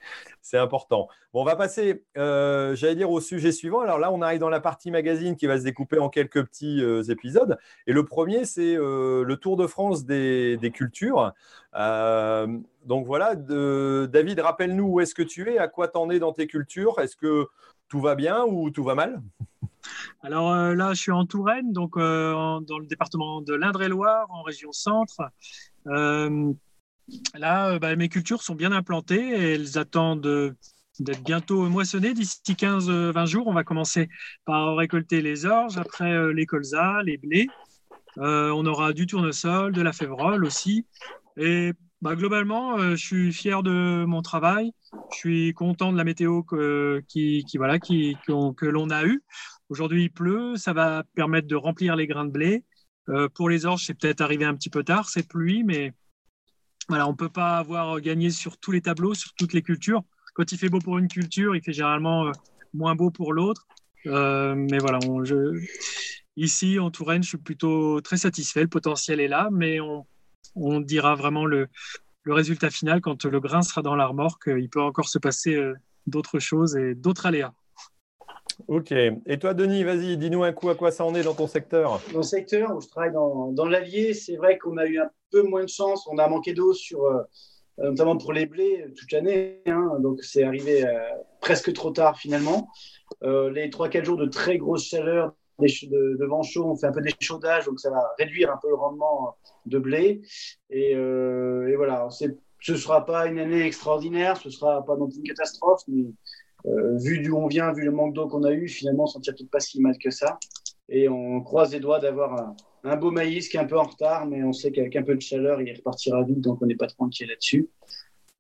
Speaker 1: important. Bon, on va passer, euh, j'allais dire, au sujet suivant. Alors là, on arrive dans la partie magazine qui va se découper en quelques petits euh, épisodes. Et le premier, c'est le Tour de France des, des cultures. donc voilà, David, rappelle-nous où est-ce que tu es, à quoi t'en es dans tes cultures? Est-ce que tout va bien ou tout va mal?
Speaker 3: Alors euh, là, je suis en Touraine, donc euh, dans le département de l'Indre-et-Loire, en région centre. Euh, là, bah, mes cultures sont bien implantées et elles attendent d'être bientôt moissonnées d'ici 15-20 jours. On va commencer par récolter les orges, après les colzas, les blés. on aura du tournesol, de la févrole aussi. Et bah, globalement, je suis fier de mon travail. Je suis content de la météo qui, voilà, que l'on a eue. Aujourd'hui, il pleut, ça va permettre de remplir les grains de blé. Euh, pour les orges, c'est peut-être arrivé un petit peu tard, cette pluie, mais voilà, on ne peut pas avoir gagné sur tous les tableaux, sur toutes les cultures. Quand il fait beau pour une culture, il fait généralement euh, moins beau pour l'autre. Euh, mais voilà, ici, en Touraine, je suis plutôt très satisfait. Le potentiel est là, mais on, dira vraiment le, le, résultat final quand le grain sera dans la remorque. Il peut encore se passer d'autres choses et d'autres aléas.
Speaker 1: Ok. Et toi, Denis, vas-y, dis-nous un coup à quoi ça en est dans ton secteur?
Speaker 2: Dans le secteur où je travaille dans, dans l'Allier, c'est vrai qu'on a eu un peu moins de chance. On a manqué d'eau sur, euh, notamment pour les blés toute l'année. Hein. donc, c'est arrivé euh, presque trop tard finalement. Euh, les 3-4 jours de très grosse chaleur, de, vent chaud, on fait un peu d'échaudage, donc ça va réduire un peu le rendement de blé. Et, voilà, ce ne sera pas une année extraordinaire, ce ne sera pas non plus une catastrophe, mais euh, vu d'où on vient, vu le manque d'eau qu'on a eu, finalement, on s'en tire peut-être pas si mal que ça. Et on croise les doigts d'avoir un, beau maïs qui est un peu en retard, mais on sait qu'avec un peu de chaleur, il repartira vite, donc on n'est pas tranquille là-dessus.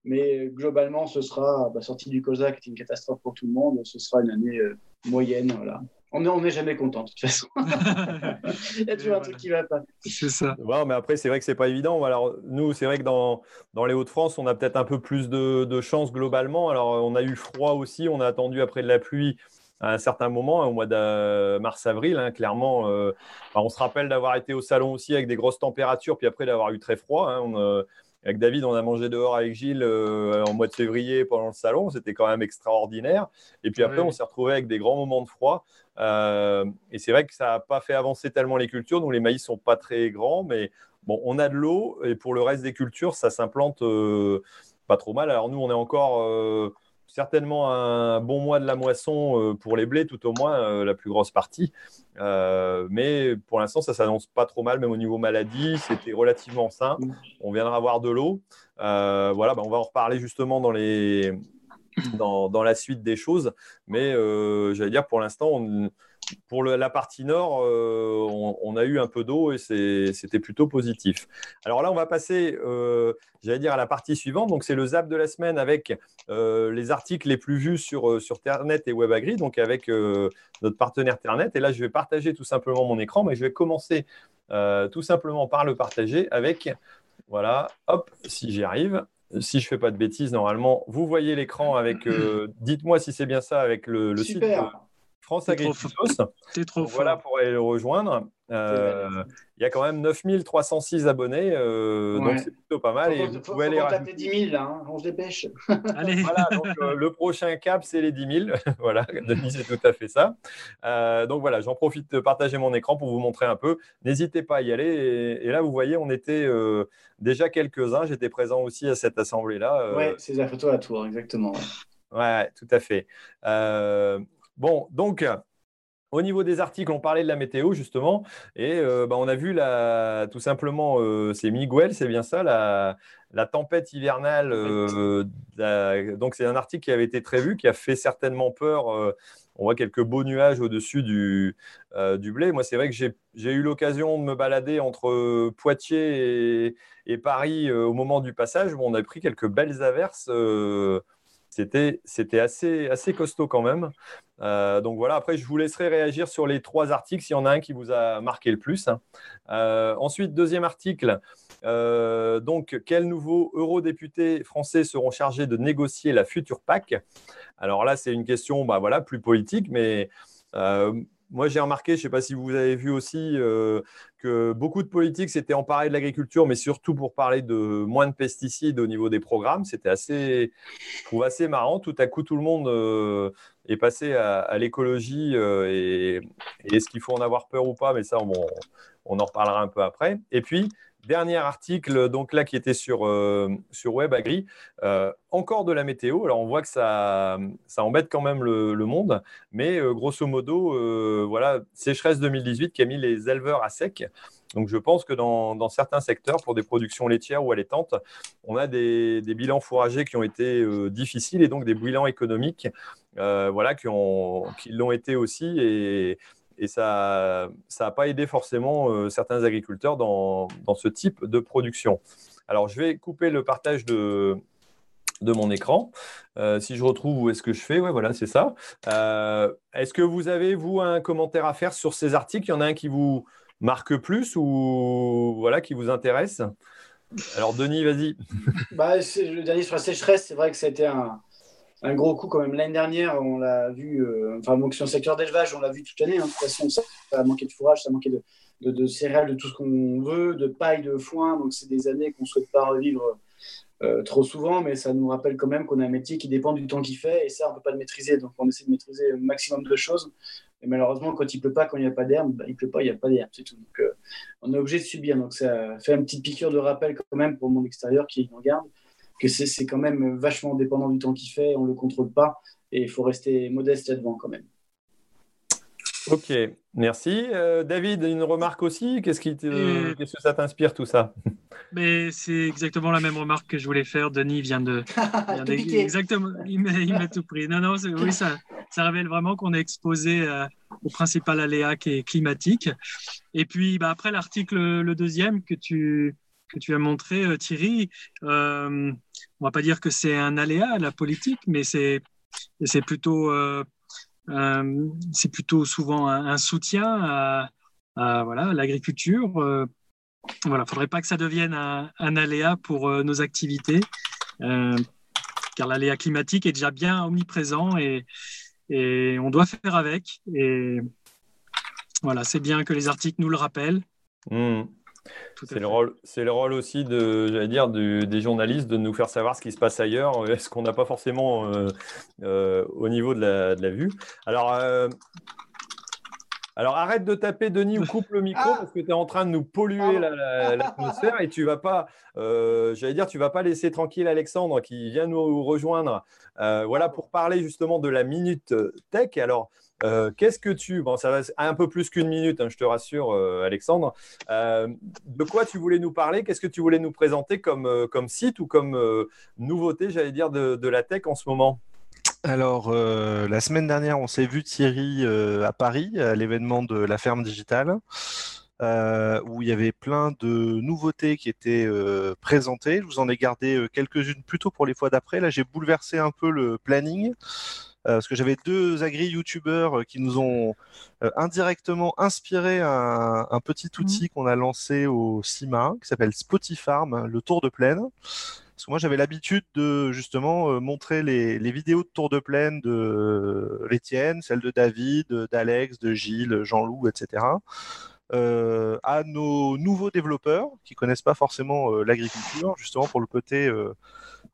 Speaker 2: Mais globalement, ce sera, bah, sortie du COSAC, c'est une catastrophe pour tout le monde. Ce sera une année euh, moyenne. Voilà on n'est jamais content de toute façon. <laughs> Il y a toujours un truc qui va pas.
Speaker 1: C'est ça. mais après, c'est vrai que c'est pas évident. Alors, nous, c'est vrai que dans, dans les Hauts-de-France, on a peut-être un peu plus de, de chance globalement. Alors, on a eu froid aussi. On a attendu après de la pluie. à un certain moment, au mois de mars-avril, hein, clairement. on se rappelle d'avoir été au salon aussi avec des grosses températures, puis après d'avoir eu très froid. Hein, avec David, on a mangé dehors avec Gilles en mois de février pendant le salon. C'était quand même extraordinaire. Et puis après, on s'est retrouvé avec des grands moments de froid. et c'est vrai que ça n'a pas fait avancer tellement les cultures. Donc les maïs sont pas très grands, mais bon, on a de l'eau. Et pour le reste des cultures, ça s'implante pas trop mal. Alors nous, on est encore euh, certainement un bon mois de la moisson euh, pour les blés, tout au moins euh, la plus grosse partie. mais pour l'instant, ça s'annonce pas trop mal, même au niveau maladie. C'était relativement sain. On viendra avoir de l'eau. voilà, bah, on va en reparler justement dans les dans, dans la suite des choses. Mais j'allais dire, pour l'instant, on pour la partie nord, euh, on, a eu un peu d'eau et c'était plutôt positif. Alors là, on va passer, euh, j'allais dire, à la partie suivante. Donc, c'est le zap de la semaine avec euh, les articles les plus vus sur, sur Ternet et WebAgri, donc avec notre partenaire Ternet. Et là, je vais partager tout simplement mon écran, mais je vais commencer tout simplement par le partager avec, voilà, hop, si j'y arrive. Si je ne fais pas de bêtises, normalement, vous voyez l'écran avec, dites-moi si c'est bien ça, avec le, le site. France Agricultos.
Speaker 3: C'est trop
Speaker 1: Voilà pour aller le rejoindre. Euh, il y a quand même 9306 abonnés, euh, donc c'est plutôt pas mal.
Speaker 2: Il faut, aller taper 10 000, hein, on se dépêche. <laughs>
Speaker 1: Allez. Voilà, donc, euh, le prochain cap, c'est les 10 000. <laughs> voilà, Denis, c'est tout à fait ça. donc voilà, j'en profite de partager mon écran pour vous montrer un peu. N'hésitez pas à y aller. Et, là, vous voyez, on était déjà quelques-uns. J'étais présent aussi à cette assemblée-là.
Speaker 2: Oui, c'est la photo à tour, exactement.
Speaker 1: Ouais, tout à fait. Bon, donc, au niveau des articles, on parlait de la météo justement, et euh, bah, on a vu tout simplement, euh, c'est Miguel, c'est bien ça, la, tempête hivernale. Euh, donc c'est un article qui avait été très vu, qui a fait certainement peur. on voit quelques beaux nuages au-dessus du, blé. Moi, c'est vrai que j'ai eu l'occasion de me balader entre Poitiers et, Paris au moment du passage. on a pris quelques belles averses c'était assez, costaud quand même. Euh, donc voilà, après, je vous laisserai réagir sur les trois articles s'il y en a un qui vous a marqué le plus. Euh, ensuite, deuxième article. Euh, donc, quels nouveaux eurodéputés français seront chargés de négocier la future PAC? Alors là, c'est une question bah, voilà, plus politique, mais moi, j'ai remarqué, je ne sais pas si vous avez vu aussi, euh, que beaucoup de politiques s'étaient emparés de l'agriculture, mais surtout pour parler de moins de pesticides au niveau des programmes. C'était assez, assez marrant. Tout à coup, tout le monde euh, est passé à, l'écologie euh, et, est-ce qu'il faut en avoir peur ou pas? Mais ça, on en reparlera un peu après. Et puis, Dernier article, donc là, qui était sur, euh, sur. Euh, encore de la météo. Alors, on voit que ça, ça embête quand même le, monde. Mais euh, grosso modo, voilà, sécheresse 2018 qui a mis les éleveurs à sec. Donc, je pense que dans, certains secteurs, pour des productions laitières ou allaitantes, on a des, bilans fourragers qui ont été difficiles et donc des bilans économiques voilà, qui, ont, l'ont été aussi. Et ça n'a pas aidé forcément euh, certains agriculteurs dans, ce type de production. Alors, je vais couper le partage de, de mon écran. Euh, si je retrouve où est-ce que je fais, ouais, voilà, c'est ça. Euh, est-ce que vous avez, vous, un commentaire à faire sur ces articles? Il y en a un qui vous marque plus ou voilà, qui vous intéresse? Alors, Denis, vas-y.
Speaker 2: bah, le dernier sur la sécheresse, c'est vrai que c'était un, un gros coup quand même. L'année dernière, on l'a vu, euh, enfin, sur le secteur d'élevage, on l'a vu toute l'année. Hein. De toute façon, ça, a manqué de fourrage, ça a manqué de, céréales, de tout ce qu'on veut, de paille, de foin. Donc, c'est des années qu'on ne souhaite pas revivre euh, trop souvent, mais ça nous rappelle quand même qu'on a un métier qui dépend du temps qu'il fait et ça, on ne peut pas le maîtriser. Donc, on essaie de maîtriser le maximum de choses. Et malheureusement, quand il ne pleut pas, quand il n'y a pas d'herbe, bah, il ne pleut pas, il n'y a pas d'herbe, c'est tout. Donc, euh, on est obligé de subir. Donc, ça fait une petite piqûre de rappel quand même pour mon extérieur qui en garde que c'est quand même vachement dépendant du temps qu'il fait, on ne le contrôle pas, et il faut rester modeste là-devant quand même.
Speaker 1: Ok, merci. Euh, David, une remarque aussi Qu'est-ce qui que ça t'inspire tout ça?
Speaker 3: Mais c'est exactement la même remarque que je voulais faire. Denis vient de, <laughs> exactement. Il m'a tout pris. Non, non, oui, ça, ça révèle vraiment qu'on est exposé euh, au principal aléa qui est climatique. Et puis, bah, après l'article, le deuxième que tu que tu as montré, euh, Thierry, euh, on va pas dire que c'est un aléa la politique, mais c'est plutôt euh, c'est plutôt souvent un, soutien à, voilà l'agriculture. voilà, faudrait pas que ça devienne un, aléa pour nos activités, car l'aléa climatique est déjà bien omniprésent et et on doit faire avec. Et voilà, c'est bien que les articles nous le rappellent.
Speaker 1: Mmh. C'est le, rôle, c'est le rôle aussi de, j'allais dire, des journalistes de nous faire savoir ce qui se passe ailleurs, est-ce qu'on n'a pas forcément euh, euh, au niveau de la, de la vue. Alors, euh, alors arrête de taper Denis ou coupe le micro ah parce que tu es en train de nous polluer l'atmosphère et tu vas pas, j'allais dire, tu vas pas laisser tranquille Alexandre qui vient nous rejoindre. voilà pour parler justement de la minute tech. Alors euh, qu'est-ce que tu. Bon, ça va un peu plus qu'une minute, hein, je te rassure, euh, Alexandre. Euh, de quoi tu voulais nous parler? Qu'est-ce que tu voulais nous présenter comme, comme site ou comme nouveauté, j'allais dire, de, la tech en ce moment?
Speaker 4: Alors, la semaine dernière, on s'est vu Thierry à Paris, à l'événement de la ferme digitale, où il y avait plein de nouveautés qui étaient présentées. Je vous en ai gardé quelques-unes plutôt pour les fois d'après. Là, j'ai bouleversé un peu le planning. Euh, parce que j'avais deux agri-youtubeurs euh, qui nous ont euh, indirectement inspiré un, petit mmh. outil qu'on a lancé au CIMA, qui s'appelle Spotifarm, le tour de plaine. Parce que moi, j'avais l'habitude de justement montrer les, vidéos de tour de plaine de l'Étienne, celles de David, d'Alex, de Gilles, Jean-Loup, etc. à nos nouveaux développeurs qui connaissent pas forcément l'agriculture, justement pour le côté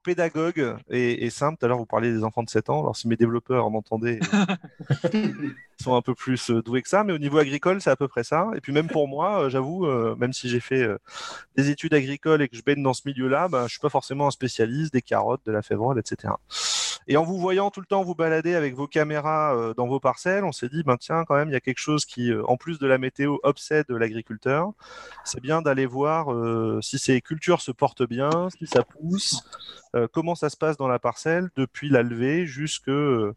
Speaker 4: pédagogue et, simple. Tout à l'heure, vous parliez des enfants de 7 ans. Alors, si mes développeurs m'entendaient, <laughs> ils sont un peu plus euh, doués que ça. Mais au niveau agricole, c'est à peu près ça. Et puis, même pour moi, euh, j'avoue, euh, même si j'ai fait des études agricoles et que je baigne dans ce milieu-là, ben, je suis pas forcément un spécialiste des carottes, de la févrole, etc. Et en vous voyant tout le temps vous balader avec vos caméras dans vos parcelles, on s'est dit, ben tiens, quand même, il y a quelque chose qui, en plus de la météo, obsède l'agriculteur. C'est bien d'aller voir si ces cultures se portent bien, si ça pousse, euh, comment ça se passe dans la parcelle depuis la levée jusque euh,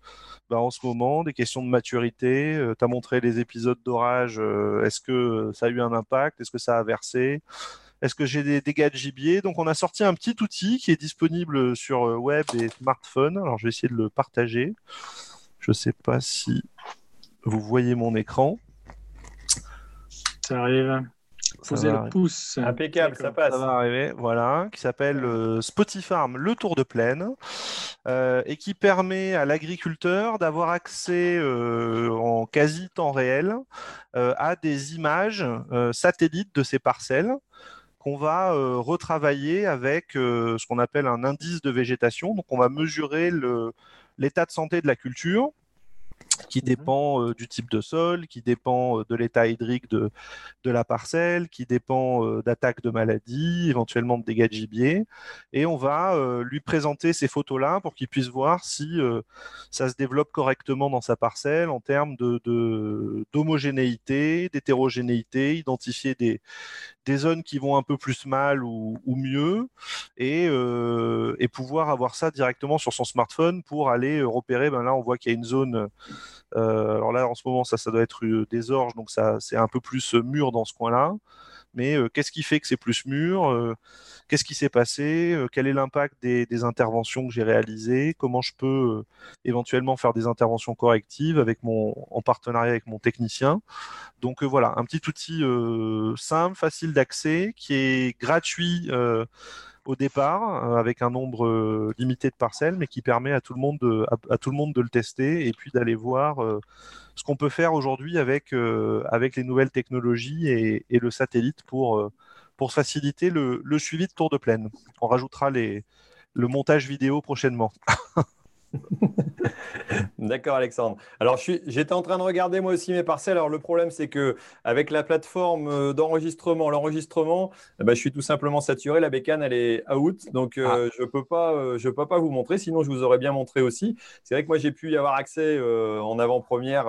Speaker 4: bah, en ce moment, des questions de maturité. Euh, tu as montré les épisodes d'orage. Est-ce que ça a eu un impact? Est-ce que ça a versé? Est-ce que j'ai des dégâts de gibier? Donc, on a sorti un petit outil qui est disponible sur web et smartphone. Alors, je vais essayer de le partager. Je ne sais pas si vous voyez mon écran.
Speaker 3: Ça arrive. Posez le pouce.
Speaker 1: Impeccable, ça passe.
Speaker 4: Ça va arriver, voilà, qui s'appelle euh, Spotifarm, le tour de plaine, euh, et qui permet à l'agriculteur d'avoir accès euh, en quasi temps réel à des images satellites de ses parcelles qu'on va retravailler avec ce qu'on appelle un indice de végétation. Donc, on va mesurer l'état de santé de la culture qui mhm. dépend euh, du type de sol, qui dépend euh, de l'état hydrique de, de, la parcelle, qui dépend euh, d'attaques de maladies, éventuellement de dégâts de gibier. Et on va lui présenter ces photos-là pour qu'il puisse voir si ça se développe correctement dans sa parcelle en termes d'homogénéité, de, d'hétérogénéité, identifier des, des zones qui vont un peu plus mal ou, mieux, et, et, pouvoir avoir ça directement sur son smartphone pour aller repérer, ben là on voit qu'il y a une zone euh, alors là, en ce moment, ça, ça doit être euh, des orges, donc ça, c'est un peu plus euh, mûr dans ce coin-là. Mais qu'est-ce qui fait que c'est plus mûr Qu'est-ce qui s'est passé Quel est l'impact des, interventions que j'ai réalisées Comment je peux éventuellement faire des interventions correctives avec mon, en partenariat avec mon technicien. Donc voilà, un petit outil simple, facile d'accès, qui est gratuit au départ euh, avec un nombre euh, limité de parcelles, mais qui permet à tout le monde de, à, tout le monde de le tester et puis d'aller voir euh, ce qu'on peut faire aujourd'hui avec, avec les nouvelles technologies et, et le satellite pour, pour faciliter le, le, suivi de tour de plaine. On rajoutera les, le montage vidéo prochainement. <laughs> <laughs>
Speaker 1: D'accord, Alexandre. Alors, j'étais en train de regarder moi aussi mes parcelles. Alors, le problème, c'est que avec la plateforme euh, d'enregistrement, l'enregistrement, eh ben, je suis tout simplement saturé. La bécane, elle est out. Donc, euh, ah. je ne peux, pas, euh, peux pas vous montrer. Sinon, je vous aurais bien montré aussi. C'est vrai que moi, j'ai pu y avoir accès en avant-première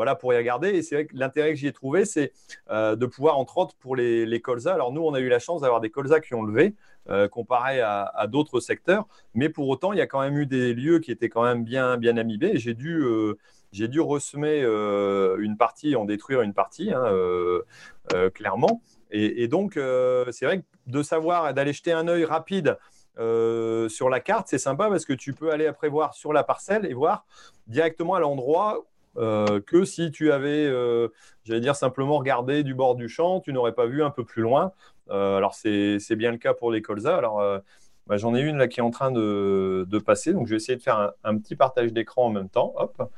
Speaker 1: voilà, pour y regarder. Et c'est vrai que l'intérêt que j'y ai trouvé, c'est de pouvoir, entre autres, pour les, colzas. Alors, nous, on a eu la chance d'avoir des colzas qui ont levé. Euh, comparé à, d'autres secteurs. Mais pour autant, il y a quand même eu des lieux qui étaient quand même bien, bien amibés. J'ai dû, euh, j'ai dû ressemer euh, une partie, en détruire une partie, hein, clairement. Et, donc, c'est vrai que de savoir d'aller jeter un œil rapide sur la carte, c'est sympa parce que tu peux aller après voir sur la parcelle et voir directement à l'endroit que si tu avais, j'allais dire simplement regardé du bord du champ, tu n'aurais pas vu un peu plus loin. Euh, alors, c'est bien le cas pour les colzas. Alors, euh, Bah, j'en ai une là qui est en train de, passer. Donc, je vais essayer de faire un, petit partage d'écran en même temps. Hop.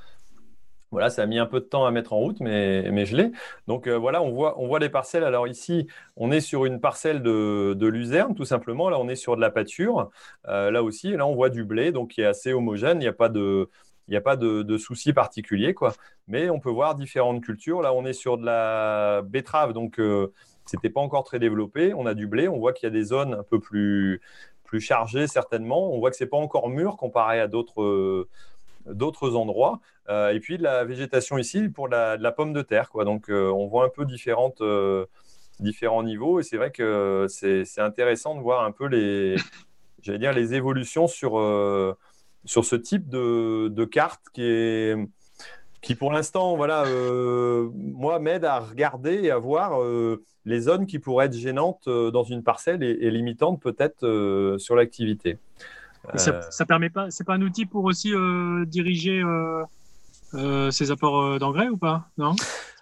Speaker 1: Voilà, ça a mis un peu de temps à mettre en route, mais, mais je l'ai. Donc euh, voilà, on voit, on voit les parcelles. Alors ici, on est sur une parcelle de, de luzerne, tout simplement. Là, on est sur de la pâture. Euh, là aussi, là, on voit du blé, donc qui est assez homogène. Il n'y a pas de, il n'y a pas de, de souci particulier, quoi. Mais on peut voir différentes cultures. Là, on est sur de la betterave, donc euh, ce n'était pas encore très développé. On a du blé. On voit qu'il y a des zones un peu plus, plus chargées, certainement. On voit que ce n'est pas encore mûr comparé à d'autres d'autres endroits. Euh, et puis de la végétation ici pour de la pomme de terre. Quoi. Donc euh, on voit un peu différentes, euh, différents niveaux. Et c'est vrai que c'est intéressant de voir un peu les, dire, les évolutions sur, sur ce type de, de carte qui est qui pour l'instant, voilà, moi, m'aide à regarder et à voir les zones qui pourraient être gênantes dans une parcelle et, et limitantes peut-être sur l'activité.
Speaker 3: Ça, ça, permet pas, c'est pas un outil pour aussi diriger euh, ces apports euh, d'engrais ou pas? Non?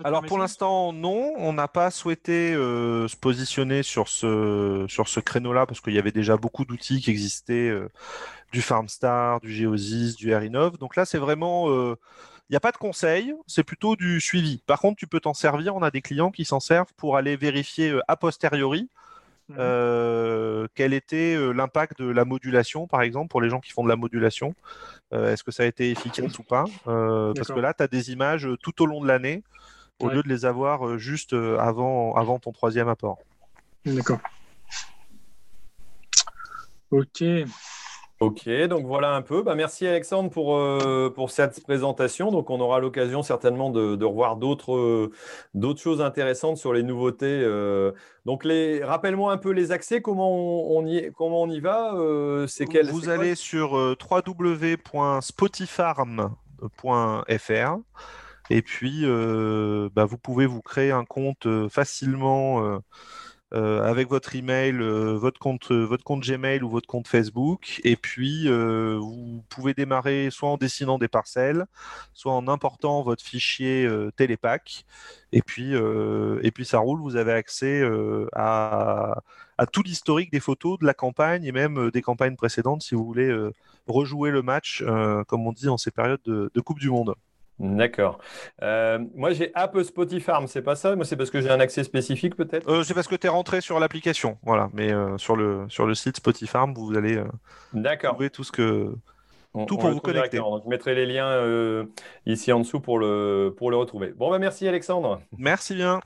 Speaker 4: Alors pour l'instant, non. On n'a pas souhaité euh, se positionner sur ce, sur ce créneau-là parce qu'il y avait déjà beaucoup d'outils qui existaient, du FarmStar, du Geosys, du Airinov. Donc là, c'est vraiment... Il n'y a pas de conseil, c'est plutôt du suivi. Par contre, tu peux t'en servir. On a des clients qui s'en servent pour aller vérifier a posteriori Mhm. Euh, quel était euh, l'impact de la modulation, par exemple, pour les gens qui font de la modulation euh, Est-ce que ça a été efficace ou pas Parce que là, tu as des images tout au long de l'année, au lieu de les avoir juste avant, avant ton troisième apport.
Speaker 3: D'accord. Ok.
Speaker 1: Ok, donc voilà un peu. Bah, merci Alexandre pour, euh, pour cette présentation. Donc on aura l'occasion certainement de, de revoir d'autres euh, d'autres choses intéressantes sur les nouveautés. Euh. Donc les, rappelle-moi un peu les accès, comment on, y, comment on y va
Speaker 4: c'est quel, Vous allez sur www.spotifarm.fr et puis bah, vous pouvez vous créer un compte facilement euh, avec votre email, euh, votre compte, euh, votre compte Gmail ou votre compte Facebook, et puis vous pouvez démarrer soit en dessinant des parcelles, soit en important votre fichier Télépack, et puis et puis ça roule. Vous avez accès à, à tout l'historique des photos de la campagne et même des campagnes précédentes si vous voulez rejouer le match, comme on dit en ces périodes de Coupe du Monde.
Speaker 1: D'accord. Euh, moi, j'ai App Spotify, c'est pas ça Moi, c'est parce que j'ai un accès spécifique, peut-être?
Speaker 4: Euh, C'est parce que tu es rentré sur l'application. Voilà. Mais euh, sur, le, sur le site Spotify, vous allez trouver tout ce que. tout pour vous connecter.
Speaker 1: Donc, je mettrai les liens ici en dessous pour le, pour le retrouver. Bon, bah, merci Alexandre.
Speaker 4: Merci bien.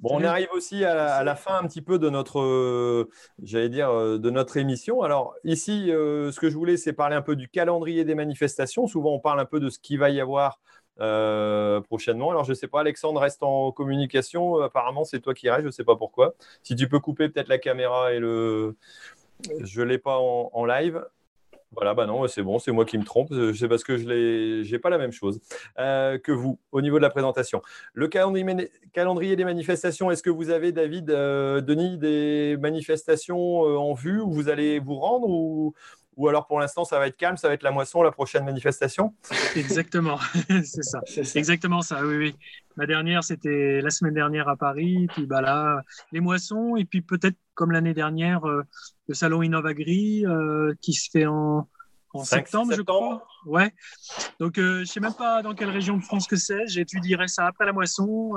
Speaker 1: Bon, on arrive aussi à la, fin un petit peu de notre, j'allais dire, de notre émission. Alors, ici, ce que je voulais, c'est parler un peu du calendrier des manifestations. Souvent, on parle un peu de ce qu'il va y avoir euh, prochainement. Alors, je ne sais pas, Alexandre reste en communication. Apparemment, c'est toi qui restes, je ne sais pas pourquoi. Si tu peux couper peut-être la caméra et le. Je ne l'ai pas en, live. Voilà, bah non, c'est bon, c'est moi qui me trompe. C'est parce que je n'ai pas la même chose euh, que vous au niveau de la présentation. Le calendrier, des manifestations, est-ce que vous avez, David, euh, Denis, des manifestations en vue où vous allez vous rendre ou, ou alors pour l'instant, ça va être calme, ça va être la moisson, la prochaine manifestation
Speaker 3: Exactement, <laughs> c'est ça. Exactement ça, oui, oui. La dernière, c'était la semaine dernière à Paris, puis bah là, les moissons, et puis peut-être comme l'année dernière, euh, le salon Innovagri euh, qui se fait en, septembre, je crois. Ouais. Donc, euh, je ne sais même pas dans quelle région de France que c'est. J'étudierai ça après la moisson.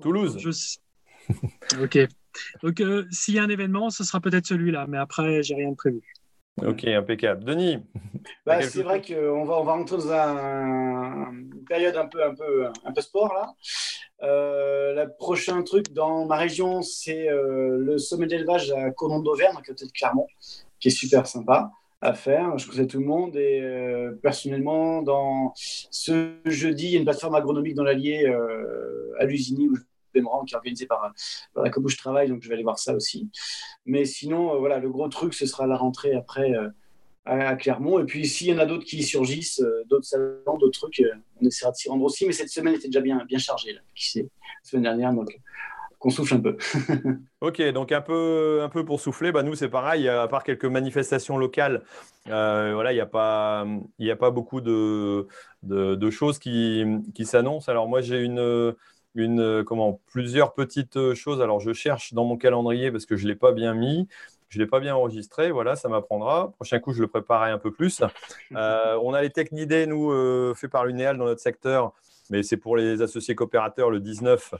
Speaker 1: Toulouse. <laughs>
Speaker 3: ok. Donc, s'il y a un événement, ce sera peut-être celui-là, mais après, j'ai rien de prévu.
Speaker 1: Ok, impeccable. Denis <laughs>
Speaker 2: bah, C'est vrai qu'on va, on va rentrer dans un, une période un peu, un peu, un peu sport là. Euh, le prochain truc dans ma région, c'est euh, le sommet d'élevage à Cournon d'Auvergne, à côté de Clermont, qui est super sympa à faire. Je conseille tout le monde. Et euh, personnellement, dans ce jeudi, il y a une plateforme agronomique dans l'Allier euh, à l'Usigny où qui est organisé par, la com où je travaille, donc je vais aller voir ça aussi. Mais sinon, euh, voilà, le gros truc, ce sera la rentrée après euh, à, Clermont. Et puis, s'il y en a d'autres qui surgissent, euh, d'autres salons, d'autres trucs, on essaiera de s'y rendre aussi. Mais cette semaine était déjà bien, bien chargée, qui sait, la semaine dernière, donc qu'on souffle un peu. <laughs>
Speaker 1: ok, donc un peu, un peu pour souffler. Bah, nous, c'est pareil, à part quelques manifestations locales, voilà, il n'y a, pas, a pas beaucoup de choses qui, qui s'annoncent. Alors moi, j'ai une une, euh, comment, plusieurs petites euh, choses. Alors, je cherche dans mon calendrier parce que je ne l'ai pas bien mis. Je ne l'ai pas bien enregistré, voilà, ça m'apprendra. Prochain coup, je le préparerai un peu plus. <laughs> on a les Technidées, nous, fait par l'UNEAL dans notre secteur, mais c'est pour les associés coopérateurs le 19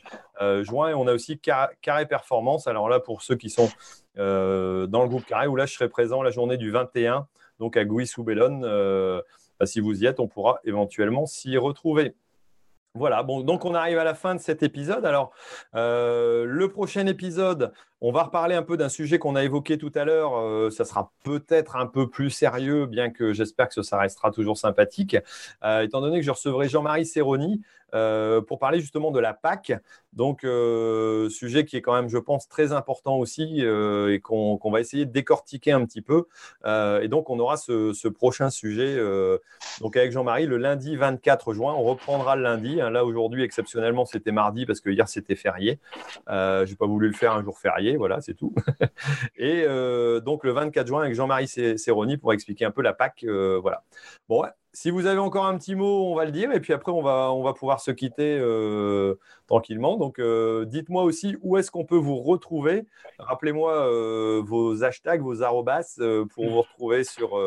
Speaker 1: juin. Et on a aussi Carré Performance. Alors là, pour ceux qui sont dans le groupe Carré, où là, je serai présent la journée du 21, donc à Gouy sous Bellone. Bah, si vous y êtes, on pourra éventuellement s'y retrouver. Voilà, bon, donc on arrive à la fin de cet épisode. Alors, euh, le prochain épisode, on va reparler un peu d'un sujet qu'on a évoqué tout à l'heure. Euh, ça sera peut-être un peu plus sérieux, bien que j'espère que ça restera toujours sympathique, euh, étant donné que je recevrai Jean-Marie Serroni pour parler justement de la PAC. Donc, sujet qui est quand même, je pense, très important aussi et qu'on va essayer de décortiquer un petit peu. et donc, on aura ce, prochain sujet donc avec Jean-Marie le lundi 24 juin. On reprendra le lundi. Hein. Là, aujourd'hui, exceptionnellement, c'était mardi parce que hier, c'était férié. je n'ai pas voulu le faire un jour férié voilà, c'est tout. <laughs> et euh, donc le 24 juin avec Jean-Marie Serroni pour expliquer un peu la PAC. Euh, voilà. Bon, si vous avez encore un petit mot, on va le dire, et puis après on va, pouvoir se quitter euh, tranquillement. Donc dites-moi aussi où est-ce qu'on peut vous retrouver. Rappelez-moi vos hashtags, vos arrobas pour vous retrouver sur,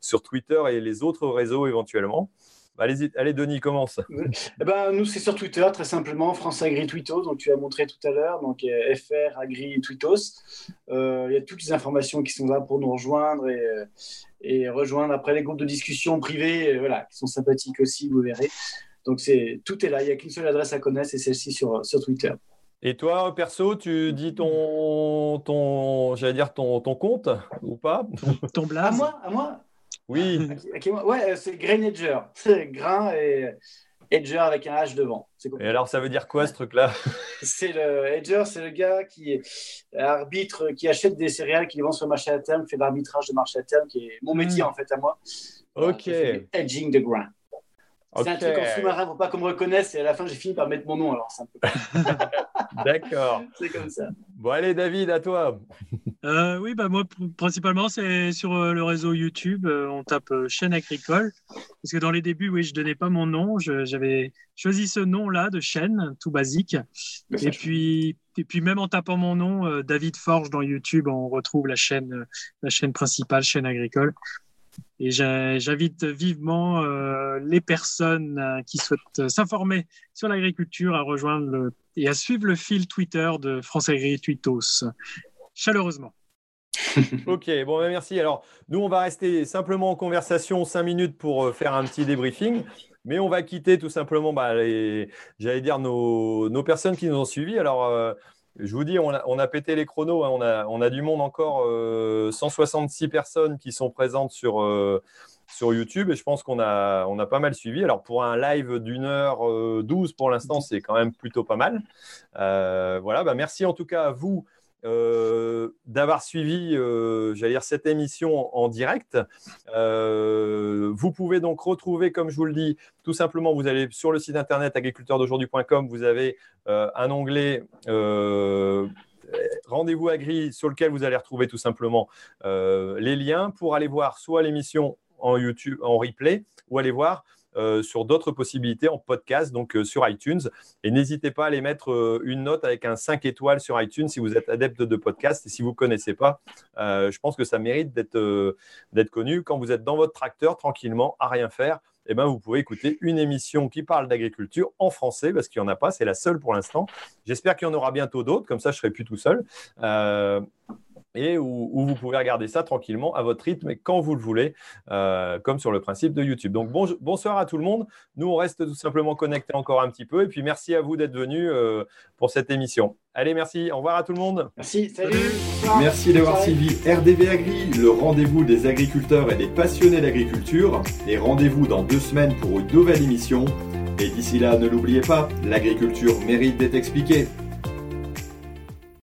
Speaker 1: sur Twitter et les autres réseaux éventuellement. Allez, allez, Denis, commence. <laughs>
Speaker 2: Eh ben, nous, c'est sur Twitter, très simplement, France Agri Tweetos, donc tu as montré tout à l'heure, donc euh, FR Agri Tweetos. Euh, il y a toutes les informations qui sont là pour nous rejoindre et, euh, et rejoindre après les groupes de discussion privés, voilà, qui sont sympathiques aussi, vous verrez. Donc c'est tout est là, il n'y a qu'une seule adresse à connaître, c'est celle-ci sur, sur Twitter.
Speaker 1: Et toi, perso, tu dis ton, ton j'allais dire ton, ton compte ou pas?
Speaker 2: Ton blaze À moi, à moi?
Speaker 1: Oui. <laughs>
Speaker 2: ouais, c'est Grain Edger. C'est grain et Edger avec un H devant.
Speaker 1: Et alors, ça veut dire quoi ce truc-là? <laughs>
Speaker 2: C'est le Edger, c'est le gars qui est arbitre, qui achète des céréales, qui les vend sur le marché à terme, qui fait l'arbitrage de marché à terme, qui est mon métier hmm. en fait à moi.
Speaker 1: Ok.
Speaker 2: Edging de grain. C'est un truc en sous-marin pour pas qu'on me reconnaisse et à la fin j'ai fini par mettre mon nom alors c'est un peu. <laughs>
Speaker 1: D'accord.
Speaker 2: c'est comme ça.
Speaker 1: Bon allez David, à toi.
Speaker 3: Euh, oui, bah moi principalement c'est sur euh, le réseau YouTube, euh, on tape chaîne agricole parce que dans les débuts oui je donnais pas mon nom, j'avais choisi ce nom là de chaîne tout basique et puis et puis même en tapant mon nom David Forge dans YouTube on retrouve la chaîne la chaîne principale chaîne agricole. Et j'invite vivement euh, les personnes euh, qui souhaitent s'informer sur l'agriculture à rejoindre le, et à suivre le fil Twitter de France Agri chaleureusement. <laughs>
Speaker 1: ok, bon, ben, merci. Alors, nous, on va rester simplement en conversation cinq minutes pour euh, faire un petit débriefing. Mais on va quitter tout simplement, bah, j'allais dire, nos, nos, personnes qui nous ont suivis. Alors, je vous dis, on a, pété les chronos. Hein. on, a, du monde encore, 166 euh, personnes qui sont présentes sur, euh, sur YouTube et je pense qu'on a, on a pas mal suivi. Alors, pour un live d'une heure 12 euh, pour l'instant, c'est quand même plutôt pas mal. voilà, bah, merci en tout cas à vous euh, d'avoir suivi, euh, j'allais dire, cette émission en direct. Euh, vous pouvez donc retrouver, comme je vous le dis, tout simplement, vous allez sur le site internet agriculteurdaujourd'hui.com, vous avez un onglet rendez-vous agri sur lequel vous allez retrouver tout simplement les liens pour aller voir soit l'émission en YouTube en replay ou aller voir euh, sur d'autres possibilités en podcast, donc euh, sur iTunes. Et n'hésitez pas à aller mettre euh, une note avec un 5 étoiles sur iTunes si vous êtes adepte de podcast. Et si vous ne connaissez pas, je pense que ça mérite d'être connu. Quand vous êtes dans votre tracteur, tranquillement, à rien faire, eh ben, vous pouvez écouter une émission qui parle d'agriculture en français, parce qu'il n'y en a pas, c'est la seule pour l'instant. J'espère qu'il y en aura bientôt d'autres, comme ça je ne serai plus tout seul et où, vous pouvez regarder ça tranquillement à votre rythme et quand vous le voulez, euh, comme sur le principe de YouTube. Donc bonsoir à tout le monde. Nous, on reste tout simplement connectés encore un petit peu. Et puis merci à vous d'être venus euh, pour cette émission. Allez, merci. Au revoir à tout le monde.
Speaker 2: Merci. Salut.
Speaker 5: Merci d'avoir suivi RDV Agri, le rendez-vous des agriculteurs et des passionnés d'agriculture. Et rendez-vous dans deux semaines pour une nouvelle émission. Et d'ici là, ne l'oubliez pas, l'agriculture mérite d'être expliquée.